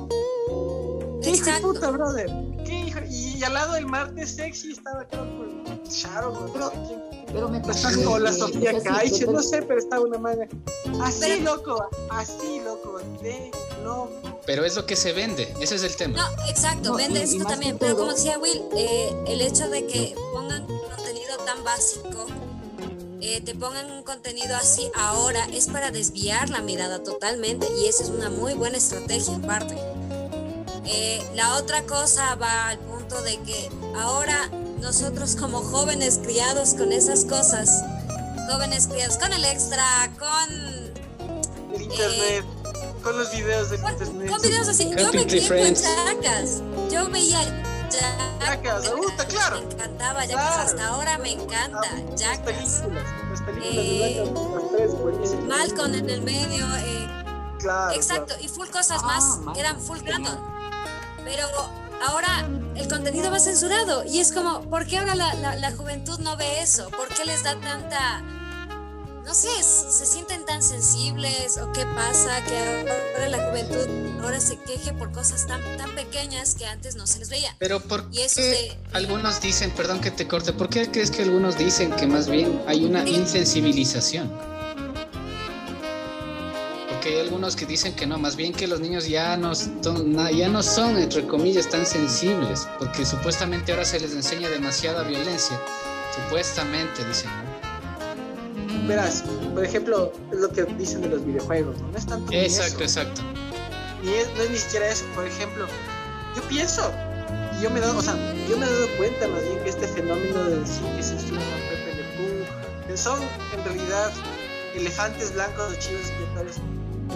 ¿Qué hijo de puta, brother? ¿Qué hijo? Y, y al lado del martes sexy estaba, creo, pues, Sharon, no Pero- me parece o la Sofía Caiche, no sé, pero estaba una manga. Así, Pero- loco, así, loco. Pero es lo que se vende, ese es el tema. No, exacto, No, vende y- y esto también. Pero todo- como decía Will, eh, el hecho de que pongan contenido tan básico, eh, te pongan un contenido así ahora, es para desviar la mirada totalmente. Y esa es una muy buena estrategia en parte. Eh, la otra cosa va al punto de que ahora nosotros como jóvenes criados con esas cosas, jóvenes criados con el extra, con El internet, con los videos del internet. Con videos así, yo me crié con Friends. Jackass. Yo veía Jackass, me gusta, claro. Me encantaba Jackass, Claro. hasta ahora me encanta Las Jackass. películas, las películas Eh, de las tres, buenísimas. Malcolm en el medio, eh, Claro, exacto, y full cosas Ah, más que eran full canon. Pero ahora el contenido va censurado y es como, ¿por qué ahora la, la- la juventud no ve eso? ¿Por qué les da tanta... No sé, se sienten tan sensibles o qué pasa que ahora la juventud ahora se queje por cosas tan, tan pequeñas que antes no se les veía. Pero ¿por qué de- algunos dicen, perdón que te corte, ¿por qué crees que algunos dicen que más bien hay una insensibilización? porque hay algunos que dicen que no, más bien que los niños ya no, ya no son, entre comillas, tan sensibles, porque supuestamente ahora se les enseña demasiada violencia, supuestamente dicen, Verás, por ejemplo, es lo que dicen de los videojuegos, ¿no? es tanto Exacto, exacto. Ni es, no es ni siquiera eso, por ejemplo, yo pienso, y yo me he dado, o sea, yo me he dado cuenta más bien que este fenómeno de decir que se estudia Pepe Le que son en realidad elefantes blancos o chivos expiatorios.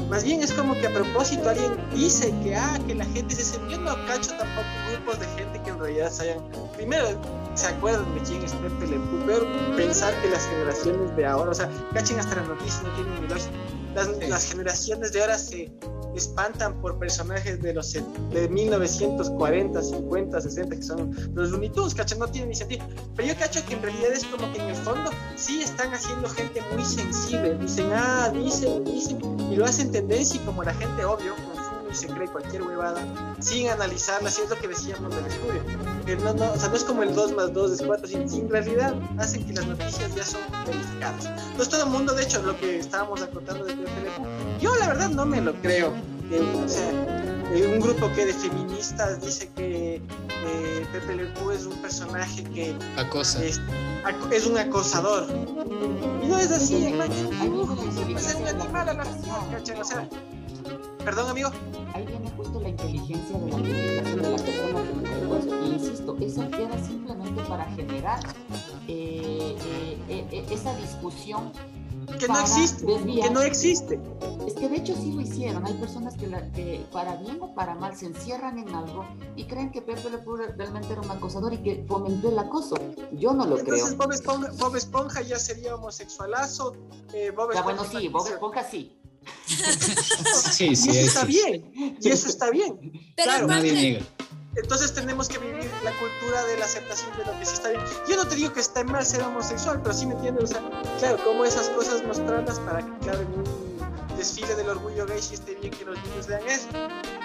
Más bien es como que a propósito alguien dice que, ah, que la gente se siente, yo no cacho tampoco grupos de gente que en realidad se hayan, primero, se acuerdan de quién es Pepe Le peor pensar que las generaciones de ahora, o sea, cachen hasta las noticias, no tienen ni las, las generaciones de ahora se espantan por personajes de los de 1940, 50, 60 que son los Looney Tunes, No tiene ni sentido. Pero yo cacho que en realidad es como que en el fondo sí están haciendo gente muy sensible. Dicen, ah, dicen, dicen, y lo hacen tendencia y como la gente, obvio, y se cree cualquier huevada sin analizarla, así es lo que decíamos del estudio. Que no, no, o sea, no es como el 2 más 2 es 4, sino en realidad hacen que las noticias ya son verificadas. Entonces todo el mundo, de hecho, lo que estábamos acotando de teléfono, yo la verdad no me lo creo. o sea, un grupo que de feministas dice que eh, Pepe Le Pew es un personaje que acosa. Es, es un acosador. Y no es así, es un animal a la O sea, Perdón, amigo. Ahí viene justo la inteligencia de la comunicación de la persona que Y insisto, eso queda simplemente para generar eh, eh, eh, esa discusión que no existe, que no existe. Es que de hecho sí lo hicieron. Hay personas que, para bien o para mal se encierran en algo y creen que Pepe Le Pew realmente era un acosador y que fomentó el acoso. Yo no lo Entonces, creo. Bob Esponja, Bob Esponja ya sería homosexualazo. Bob ya, bueno, sí, Bob Esponja sí. Sí, sí, y eso está bien, y eso está bien. Pero claro, nadie niega. Entonces tenemos que vivir la cultura de la aceptación de lo que sí está bien. Yo no te digo que está mal ser homosexual, pero sí me entiendes, o sea, claro, como esas cosas mostrarlas para que claro, en un desfile del orgullo gay sí esté bien que los niños vean eso.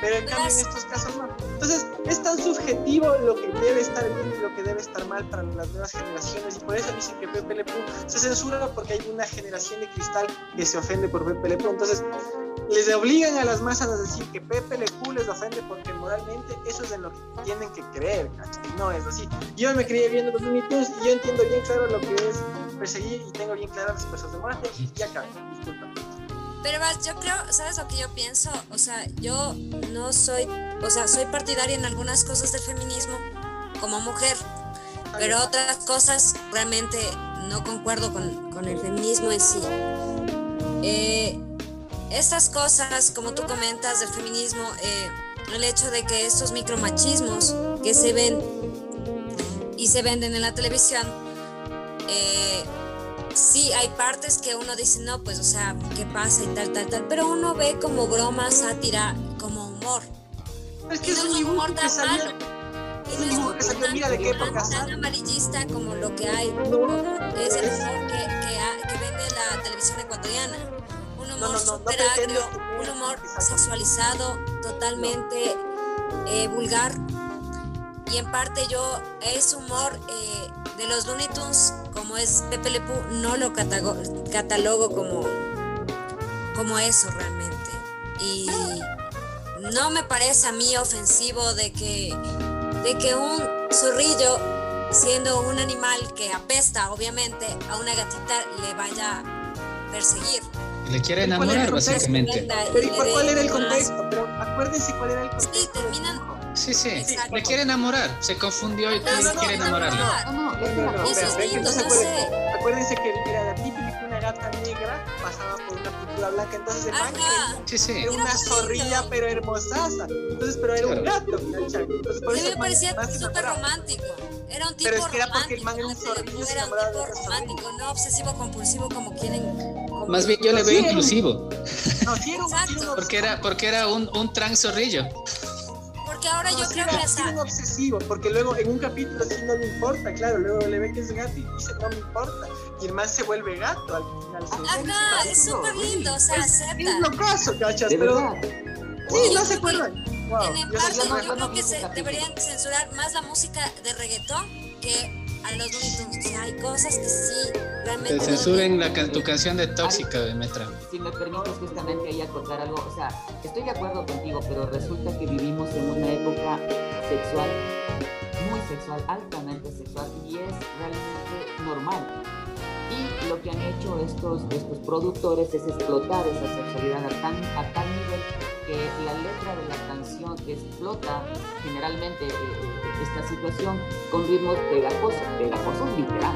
Pero en cambio en estos casos no. Entonces es tan subjetivo lo que debe estar bien y lo que debe estar mal para las nuevas generaciones y por eso dicen que Pepe Le Pew se censura porque hay una generación de cristal que se ofende por Pepe Le Pew. Entonces les obligan a las masas a decir que Pepe Le Pew les ofende porque moralmente eso es en lo que tienen que creer, ¿cachai? No es así. Yo me crié viendo los Looney y yo entiendo bien claro lo que es perseguir y tengo bien claras las cosas de muerte y ya acabé, disculpa. Pero vas, yo creo, ¿sabes lo que yo pienso? O sea, yo no soy, o sea, soy partidaria en algunas cosas del feminismo como mujer, pero otras cosas realmente no concuerdo con, con el feminismo en sí. Eh, estas cosas, como tú comentas, del feminismo, eh, el hecho de que estos micromachismos que se ven y se venden en la televisión, eh, sí hay partes que uno dice, no, pues, o sea, ¿qué pasa y tal, tal, tal? Pero uno ve como broma, sátira, como humor. Es que es un humor tan malo. Y no es tan, mira de qué época tan amarillista como lo que hay, es el humor que, que, que vende la televisión ecuatoriana humor super agrio, un humor sexualizado, totalmente eh, vulgar. Y en parte yo, ese humor eh, de los Looney Tunes, como es Pepe Le Pew, no lo catalogo como, como eso realmente. Y no me parece a mí ofensivo de que, de que un zorrillo, siendo un animal que apesta, obviamente, a una gatita le vaya a perseguir. Le quiere enamorar, básicamente. Pero cuál era el contexto? Pero acuérdense cuál era el contexto. Sí, terminan. Sí, sí, le quiere enamorar. Se confundió y no, no, quiere enamorarle. No, no, no. Eso es lindo, no sé. Acuérdense que era la típica que una gata negra pasaba por una pintura blanca, entonces el man sí, sí. era una zorrilla, pero hermosaza. Entonces, pero era un gato, Entonces, por eso me parecía súper romántico. Era un tipo pero es que era porque el man era un zorrillo. Era un tipo romántico, no obsesivo compulsivo como quieren más bien yo le veo inclusivo. No, quiero, porque era, porque era un, un trans zorrillo. Porque ahora yo creo que es un obsesivo, porque luego en un capítulo sí no le importa, claro, luego le ve que es gato y dice no me importa. Y el man se vuelve gato al final. Ajá, es súper lindo, o sea, acepta. Es lo caso, cachas, pero... Sí, no se acuerdan. en parte, yo, creo que se deberían censurar más la música de reggaetón que a los Looney O sea, hay cosas que sí, realmente. Te censuren la, tu canción de Tóxica de Metra. Si me permites justamente ahí acotar algo, o sea, estoy de acuerdo contigo, pero resulta que vivimos en una época sexual, muy sexual, altamente sexual, y es realmente normal. Y lo que han hecho estos, estos productores es explotar esa sexualidad a tal, a tal nivel que la letra de la canción explota generalmente eh, eh, esta situación con ritmos pegajosos, pegajosos literal.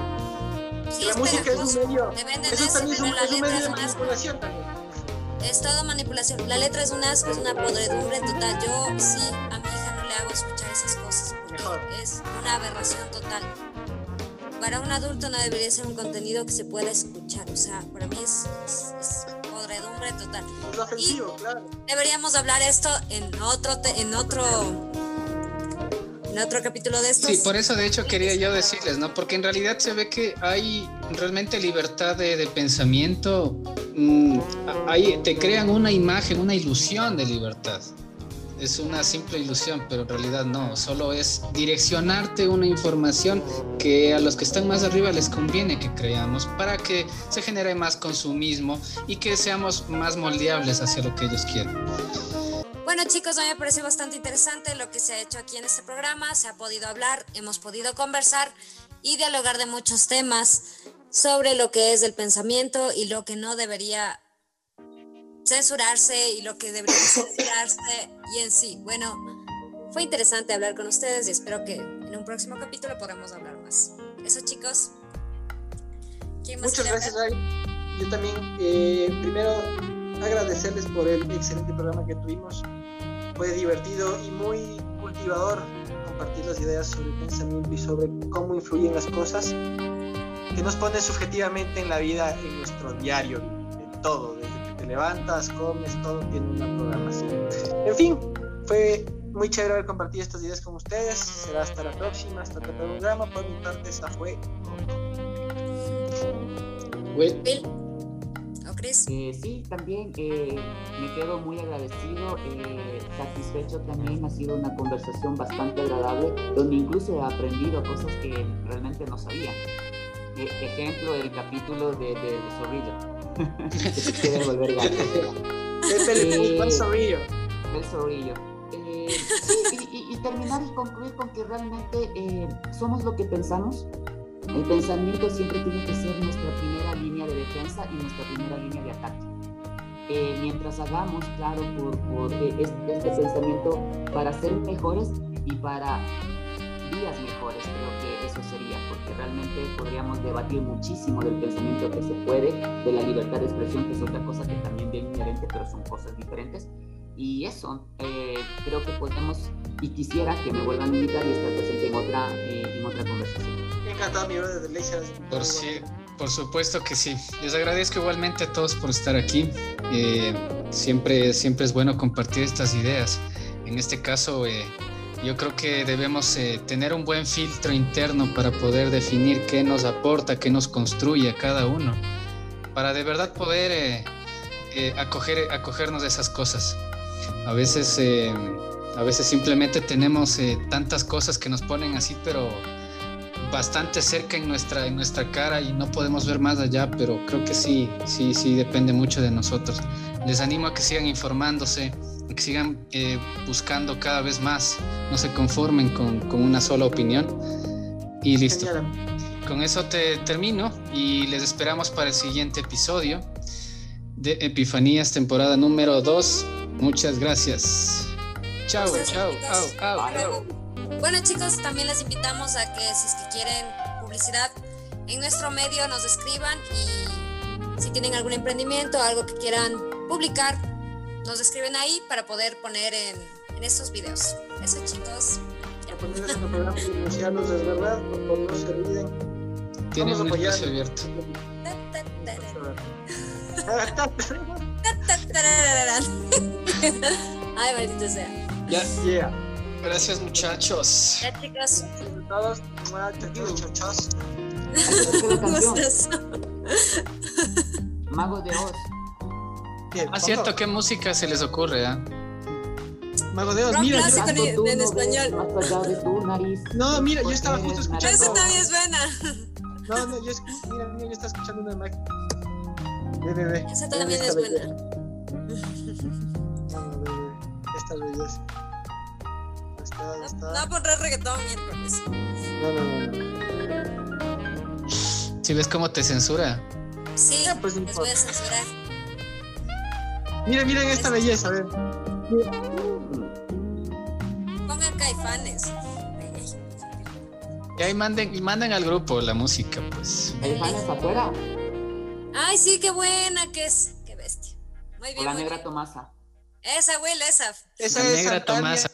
Sí, la música es un medio, eso también es un, es un medio de manipulación también. Es todo manipulación. La letra es un asco, es una podredumbre total. Yo sí, a mi hija no le hago escuchar esas cosas porque es una aberración total. Para un adulto no debería ser un contenido que se pueda escuchar. O sea, para mí es, es podredumbre total. Deberíamos hablar esto en otro, en otro, en otro capítulo de esto. Sí, por eso de hecho quería yo decirles, ¿no? Porque en realidad se ve que hay realmente libertad de, pensamiento. Mm, te crean una imagen, una ilusión de libertad es una simple ilusión, pero en realidad no, solo es direccionarte una información que a los que están más arriba les conviene que creamos para que se genere más consumismo y que seamos más moldeables hacia lo que ellos quieren. Bueno chicos, a mí me parece bastante interesante lo que se ha hecho aquí en este programa, se ha podido hablar, hemos podido conversar y dialogar de muchos temas sobre lo que es el pensamiento y lo que no debería censurarse y lo que debería censurarse y en sí. Bueno, fue interesante hablar con ustedes y espero que en un próximo capítulo podamos hablar más. Eso chicos. Muchas gracias, Ray. Yo también, eh, primero, agradecerles por el excelente programa que tuvimos. Fue divertido y muy cultivador compartir las ideas sobre el pensamiento y sobre cómo influyen las cosas que nos ponen subjetivamente en la vida, en nuestro diario, en todo, levantas, comes, todo tiene una programación. En fin, fue muy chévere haber compartido estas ideas con ustedes. Será hasta la próxima, hasta otro programa. Por mi parte, esta fue. Will. ¿O Chris? Eh, sí, también eh, me quedo muy agradecido, eh, satisfecho también. Ha sido una conversación bastante agradable, donde incluso he aprendido cosas que realmente no sabía. ejemplo, el capítulo de, de, de Zorrillo se quiere volver gato. El zorrillo. El zorrillo. Eh, y, terminar y concluir con que realmente eh, somos lo que pensamos. El pensamiento siempre tiene que ser nuestra primera línea de defensa y nuestra primera línea de ataque. Eh, mientras hagamos, claro, por, por este, este pensamiento para ser mejores y para días mejores, creo que eso sería, porque realmente podríamos debatir muchísimo del pensamiento que se puede, de la libertad de expresión, que es otra cosa que también viene inherente, pero son cosas diferentes. Y eso, eh, creo que podemos, y quisiera que me vuelvan a invitar y estar presente en otra, eh, en otra conversación. Encantado, mi brother, Por, por supuesto que sí. Les agradezco igualmente a todos por estar aquí. Eh, siempre, siempre es bueno compartir estas ideas. En este caso, yo creo que debemos eh, tener un buen filtro interno para poder definir qué nos aporta, qué nos construye a cada uno, para de verdad poder eh, eh, acoger, acogernos de esas cosas. A veces, a veces simplemente tenemos tantas cosas que nos ponen así, pero bastante cerca en nuestra, en nuestra cara y no podemos ver más allá, pero creo que sí, sí, sí depende mucho de nosotros. Les animo a que sigan informándose, que sigan eh, buscando cada vez más, no se conformen con, con una sola opinión. Y listo. Con eso te termino y les esperamos para el siguiente episodio de Epifanías, temporada número 2. Muchas gracias. Chao, chao, chao, Bueno chicos, también les invitamos a que si es que quieren publicidad en nuestro medio nos escriban y si tienen algún emprendimiento, algo que quieran publicar, nos escriben ahí para poder poner en, en estos videos. Eso chicos. Poner este programa de denunciarnos es verdad, no, se olviden. Tienen un espacio abierto. Ay, maldito sea. Ya, yeah. Gracias, muchachos. Ya, chicos. Todos, muchachos. Mago de Oz. Ah, cierto, ¿qué música se les ocurre? Ah? Mago de Oz, Rock mira. clásico yo- en- en no español. ves Más allá de tu nariz. No, mira, yo estaba justo escuchando- Esa también es buena. No, no, yo escu- mira, mira, yo estaba escuchando una máquina. Ve, ve. Esa también es buena. No. Esta belleza. Ahí Está, No, está. no pondrás reggaetón miércoles. No, no, no. no. Si ves cómo te censura. Sí, Ya, pues, no les voy a censurar. Mira, miren esta belleza, a ver. Pongan caifanes. Y ahí manden, manden al grupo la música, pues. ¿Hay fans afuera? Ay, sí, qué buena que es. Qué bestia. Muy O bien. la muy negra bien. Tomasa. Esa, Will, esa. Esa La es negra. Tomasa.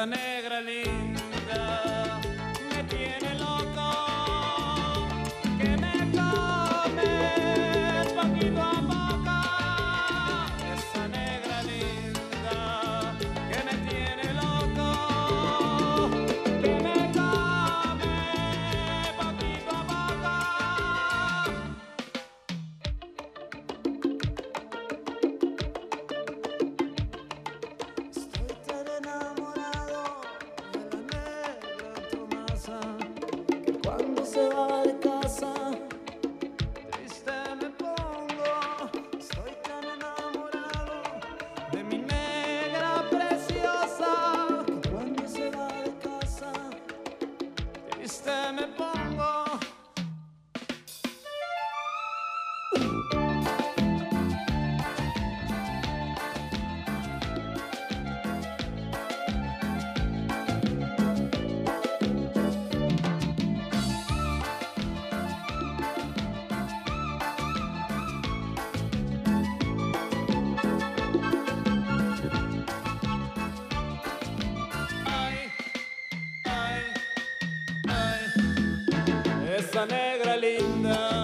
Ay, negra linda.